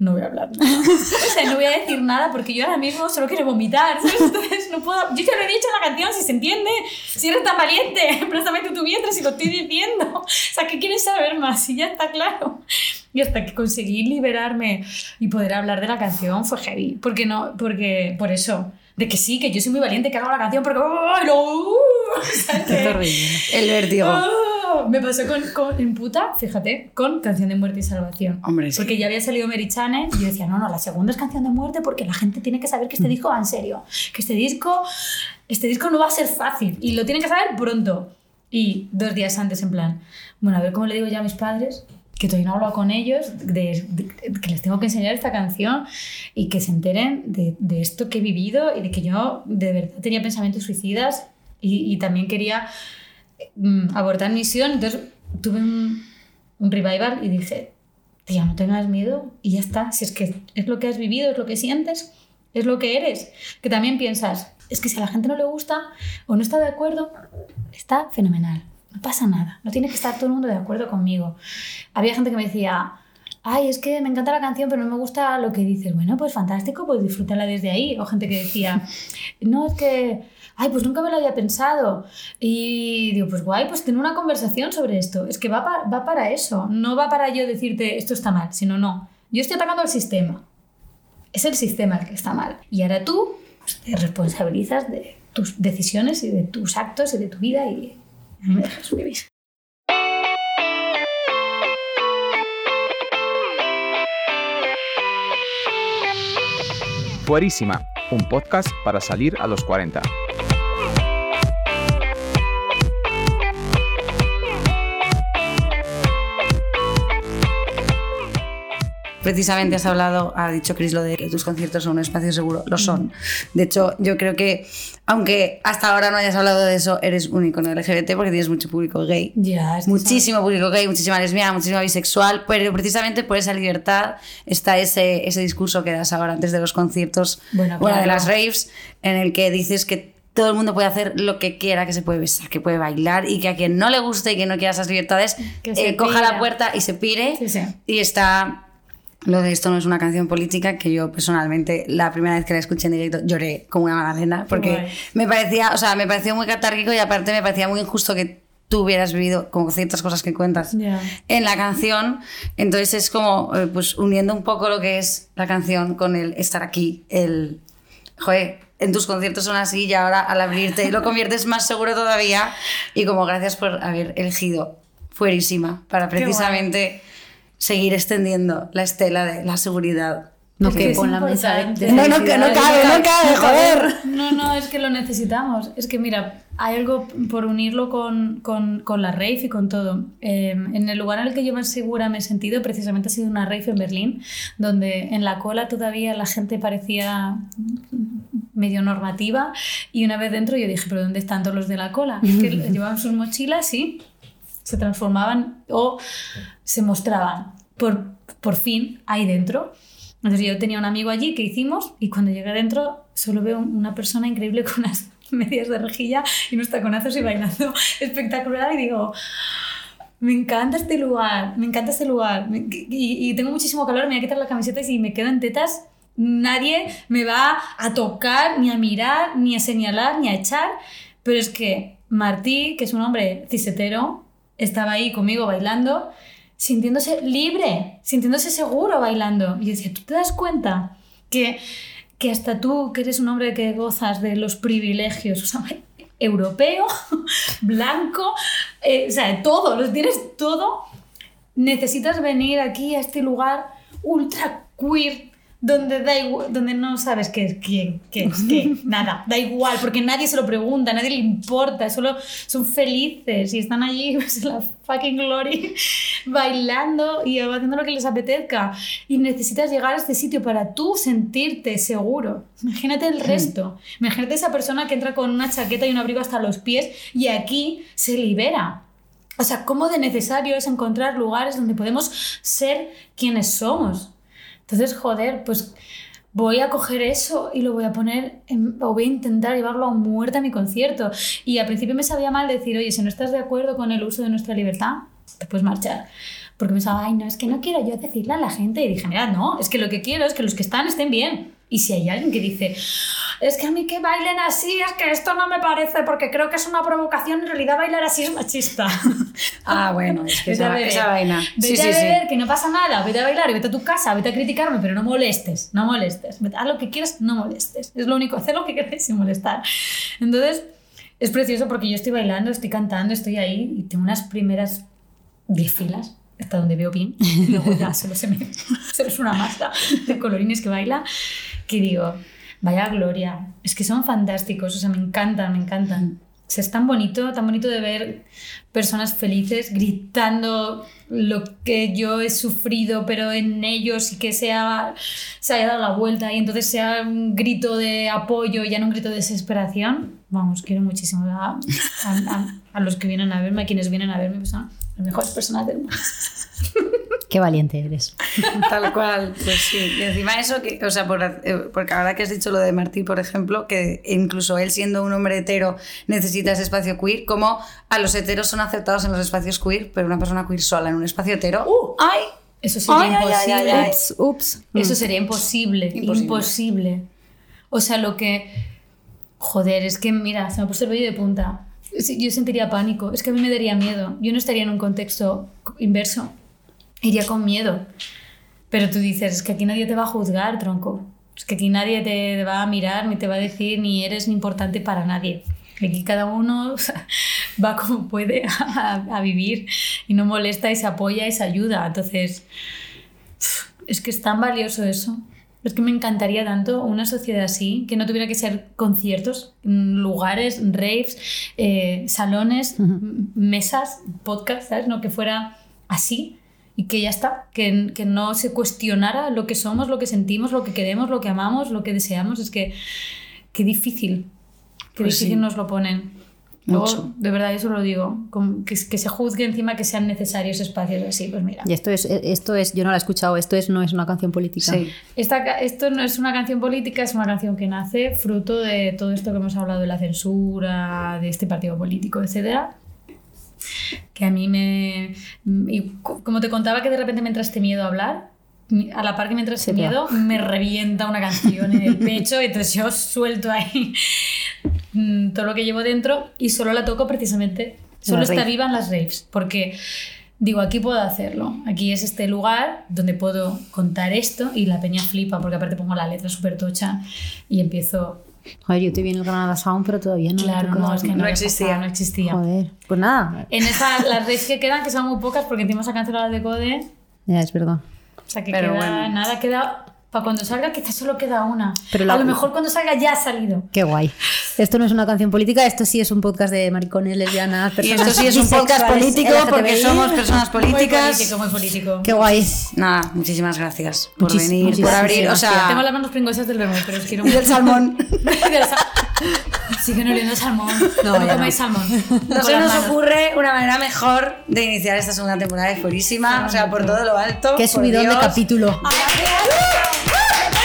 Speaker 3: no voy a hablar nada. O sea, no voy a decir nada porque yo ahora mismo solo quiero vomitar. ¿sabes? Entonces no puedo... Yo te lo he dicho en la canción, si se entiende. Si eres tan valiente, préstame tu vientre si lo estoy diciendo. O sea, ¿qué quieres saber más? Y ya está claro. Y hasta que conseguí liberarme y poder hablar de la canción fue heavy. Porque no, porque por eso. De que sí, que yo soy muy valiente, que hago la canción porque... ¡ay, lo- uh!
Speaker 2: El vértigo.
Speaker 3: ¡Ah! Me pasó con, con- en puta, fíjate, con Canción de Muerte y Salvación.
Speaker 2: Hombre, sí.
Speaker 3: Porque ya había salido Mary Chane y yo decía, no, no, la segunda es Canción de Muerte porque la gente tiene que saber que este disco va en serio. Que este disco, este disco no va a ser fácil y lo tienen que saber pronto. Y dos días antes, en plan, bueno, a ver cómo le digo ya a mis padres, que todavía no he hablado con ellos, de, de- que les tengo que enseñar esta canción y que se enteren de, de esto que he vivido y de que yo de verdad tenía pensamientos suicidas y, también quería mm, abortar misión. Entonces tuve un, un revival y dije, tía, no tengas miedo y ya está. Si es que es lo que has vivido, es lo que sientes, es lo que eres. Que también piensas, es que si a la gente no le gusta o no está de acuerdo, está fenomenal. No pasa nada. No tiene que estar todo el mundo de acuerdo conmigo. Había gente que me decía, ay, es que me encanta la canción, pero no me gusta lo que dices. Bueno, pues fantástico, pues disfrútala desde ahí. O gente que decía, no, es que, ay, pues nunca me lo había pensado. Y digo, pues guay, pues tener una conversación sobre esto. Es que va, pa- va para eso. No va para yo decirte esto está mal, sino no. Yo estoy atacando al sistema. Es el sistema el que está mal. Y ahora tú pues, te responsabilizas de tus decisiones y de tus actos y de tu vida y a mí me dejas vivir.
Speaker 6: Fuerísima, un podcast para salir a los 40.
Speaker 2: Precisamente has hablado, ha dicho Chris lo de que tus conciertos son un espacio seguro. Lo son. De hecho, yo creo que, aunque hasta ahora no hayas hablado de eso, eres un icono LGBT porque tienes mucho público gay.
Speaker 3: Que
Speaker 2: Muchísimo público gay, muchísima lesbiana, muchísima bisexual, pero precisamente por esa libertad está ese, ese discurso que das ahora antes de los conciertos,
Speaker 3: Bueno,
Speaker 2: bueno, de las raves, en el que dices que todo el mundo puede hacer lo que quiera, que se puede besar, que puede bailar y que a quien no le guste y que no quiera esas libertades, eh, coja la puerta y se pire.
Speaker 3: Sí, sí.
Speaker 2: Y está lo de esto no es una canción política, que yo personalmente la primera vez que la escuché en directo lloré como una magdalena, porque
Speaker 3: guay.
Speaker 2: me parecía, o sea, me pareció muy catárquico y aparte me parecía muy injusto que tú hubieras vivido como ciertas cosas que cuentas
Speaker 3: Ya.
Speaker 2: en la canción. Entonces es como, eh, pues uniendo un poco lo que es la canción con el estar aquí, el, joder, en tus conciertos son así y ahora al abrirte lo conviertes más seguro todavía y como gracias por haber elegido Fuerísima para precisamente seguir extendiendo la estela de la seguridad.
Speaker 1: No
Speaker 3: que
Speaker 1: con la mesa de,
Speaker 2: No, no, que no cabe, no cabe, joder.
Speaker 3: No, no, es que lo necesitamos. Es que mira, hay algo por unirlo con, con, con la rave y con todo. Eh, en el lugar en el que yo más segura me he sentido, precisamente ha sido una rave en Berlín, donde en la cola todavía la gente parecía medio normativa y una vez dentro yo dije, pero ¿dónde están todos los de la cola? Es que llevaban sus mochilas y se transformaban o se mostraban por, por fin ahí dentro. Entonces yo tenía un amigo allí que hicimos y cuando llegué dentro solo veo una persona increíble con unas medias de rejilla y unos taconazos y bailando. Espectacular y digo, me encanta este lugar, me encanta este lugar y, y tengo muchísimo calor, me voy a quitar la camiseta y si me quedo en tetas. Nadie me va a tocar, ni a mirar, ni a señalar, ni a echar, pero es que Martí, que es un hombre cisetero, estaba ahí conmigo bailando, sintiéndose libre, sintiéndose seguro bailando. Y decía, ¿tú te das cuenta que, que hasta tú, que eres un hombre que gozas de los privilegios, o sea, europeo, blanco, eh, o sea, todo, lo tienes todo, necesitas venir aquí a este lugar ultra queer donde da igual, donde no sabes qué es quién, qué es qué, nada, da igual, porque nadie se lo pregunta, nadie le importa, solo son felices y están allí pues, en la fucking glory bailando y haciendo lo que les apetezca y necesitas llegar a este sitio para tú sentirte seguro. Imagínate el resto, imagínate esa persona que entra con una chaqueta y un abrigo hasta los pies y aquí se libera. O sea, cómo de necesario es encontrar lugares donde podemos ser quienes somos. Entonces, joder, pues voy a coger eso y lo voy a poner, o voy a intentar llevarlo a muerte a mi concierto. Y al principio me sabía mal decir, oye, si no estás de acuerdo con el uso de nuestra libertad, te puedes marchar. Porque pensaba, ay, no, es que no quiero yo decirle a la gente. Y dije, mira, no, es que lo que quiero es que los que están estén bien. Y si hay alguien que dice, es que a mí que bailen así, es que esto no me parece, porque creo que es una provocación, en realidad bailar así es machista.
Speaker 2: Ah, bueno, es que esa,
Speaker 3: beber.
Speaker 2: esa vaina.
Speaker 3: Vete
Speaker 2: Sí,
Speaker 3: a
Speaker 2: sí, sí.
Speaker 3: beber, que no pasa nada, vete a bailar, vete a tu casa, vete a criticarme, pero no molestes, no molestes. Vete- Haz lo que quieras, no molestes. Es lo único, hacer lo que quieras sin molestar. Entonces, es precioso porque yo estoy bailando, estoy cantando, estoy ahí y tengo unas primeras 10 filas hasta donde veo bien. Y luego ya solo se me solo es una masa de colorines que baila. Que digo, vaya gloria. Es que son fantásticos, o sea, me encantan, me encantan. O sea, es tan bonito, tan bonito de ver personas felices gritando lo que yo he sufrido, pero en ellos y que sea, se haya dado la vuelta y entonces sea un grito de apoyo y ya no un grito de desesperación. Vamos, quiero muchísimo a, a- a- a los que vienen a verme, a quienes vienen a verme, pues son las mejores personas del mundo.
Speaker 1: Qué valiente eres.
Speaker 2: Tal cual, pues sí. Y encima eso, que, o sea, por, eh, porque ahora que has dicho lo de Martí, por ejemplo, que incluso él siendo un hombre hetero necesita ese espacio queer, como a los heteros son aceptados en los espacios queer, pero una persona queer sola en un espacio hetero, ¡ay!
Speaker 3: Eso sería
Speaker 2: Ay,
Speaker 3: imposible.
Speaker 2: ay, ay.
Speaker 1: Ups, ups.
Speaker 3: Eso sería imposible,
Speaker 2: Imposible.
Speaker 3: imposible. O sea, lo que... Joder, es que mira, se me ha puesto el vello de punta. Yo sentiría pánico, es que a mí me daría miedo. Yo no estaría en un contexto inverso, iría con miedo. Pero tú dices, es que aquí nadie te va a juzgar, tronco. Es que aquí nadie te va a mirar, ni te va a decir, ni eres ni importante para nadie. Aquí cada uno o sea, va como puede a, a vivir y no molesta y se apoya y se ayuda. Entonces, es que es tan valioso eso. Es que me encantaría tanto una sociedad así, que no tuviera que ser conciertos, lugares, raves, eh, salones, m- mesas, podcasts, ¿sabes? No, que fuera así y que ya está, que, que no se cuestionara lo que somos, lo que sentimos, lo que queremos, lo que amamos, lo que deseamos. Es que qué difícil, qué
Speaker 2: Pues
Speaker 3: difícil
Speaker 2: sí.
Speaker 3: nos lo ponen. Luego,
Speaker 2: Mucho.
Speaker 3: de verdad, eso lo digo, que, que se juzgue encima que sean necesarios espacios así, pues mira.
Speaker 1: Y esto es, esto es, yo no la he escuchado, esto es, no es una canción política.
Speaker 2: Sí.
Speaker 3: Esta esto no es una canción política, es una canción que nace fruto de todo esto que hemos hablado de la censura, de este partido político, etcétera. Que a mí me. y co- como te contaba que de repente me entraste miedo a hablar, a la par que me
Speaker 1: va.
Speaker 3: miedo, me revienta una canción en el pecho, entonces yo suelto ahí mm, todo lo que llevo dentro y solo la toco precisamente. Solo está viva en las raves, porque digo, aquí puedo hacerlo. Aquí es este lugar donde puedo contar esto y la peña flipa, porque aparte pongo la letra súper tocha y empiezo.
Speaker 1: Joder, yo te vi en el Granada Sound, pero todavía no.
Speaker 3: Claro, no, es que no,
Speaker 2: No existía.
Speaker 3: pasado, no existía.
Speaker 1: Joder, pues nada.
Speaker 3: En esa, las raves que quedan, que son muy pocas, porque encima se ha cancelado la de Code,
Speaker 1: Ya, es verdad.
Speaker 3: o sea que
Speaker 2: Pero
Speaker 3: queda,
Speaker 2: bueno.
Speaker 3: nada, queda. Para cuando salga, quizás solo queda una.
Speaker 1: Pero la-
Speaker 3: A lo mejor cuando salga ya ha salido.
Speaker 1: Qué guay. Esto no es una canción política, esto sí es un podcast de maricones, lesbianas,
Speaker 2: Y
Speaker 1: personas
Speaker 2: esto sí es un podcast político porque somos personas
Speaker 3: Muy
Speaker 2: políticas.
Speaker 3: político, muy político.
Speaker 1: Qué guay.
Speaker 2: Nada, muchísimas gracias por
Speaker 1: Muchis-
Speaker 2: venir, por abrir, o sea,
Speaker 3: Tengo las manos pringosas del vermut, pero os quiero
Speaker 2: y del
Speaker 3: mucho.
Speaker 2: salmón.
Speaker 3: Y del sa- Siguen oliendo salmón.
Speaker 1: No,
Speaker 3: No, comáis salmón.
Speaker 2: No se nos ocurre una manera mejor de iniciar esta segunda temporada de Furísima, o sea, por todo lo alto.
Speaker 1: Qué subidón de capítulo.
Speaker 3: ¡Gracias!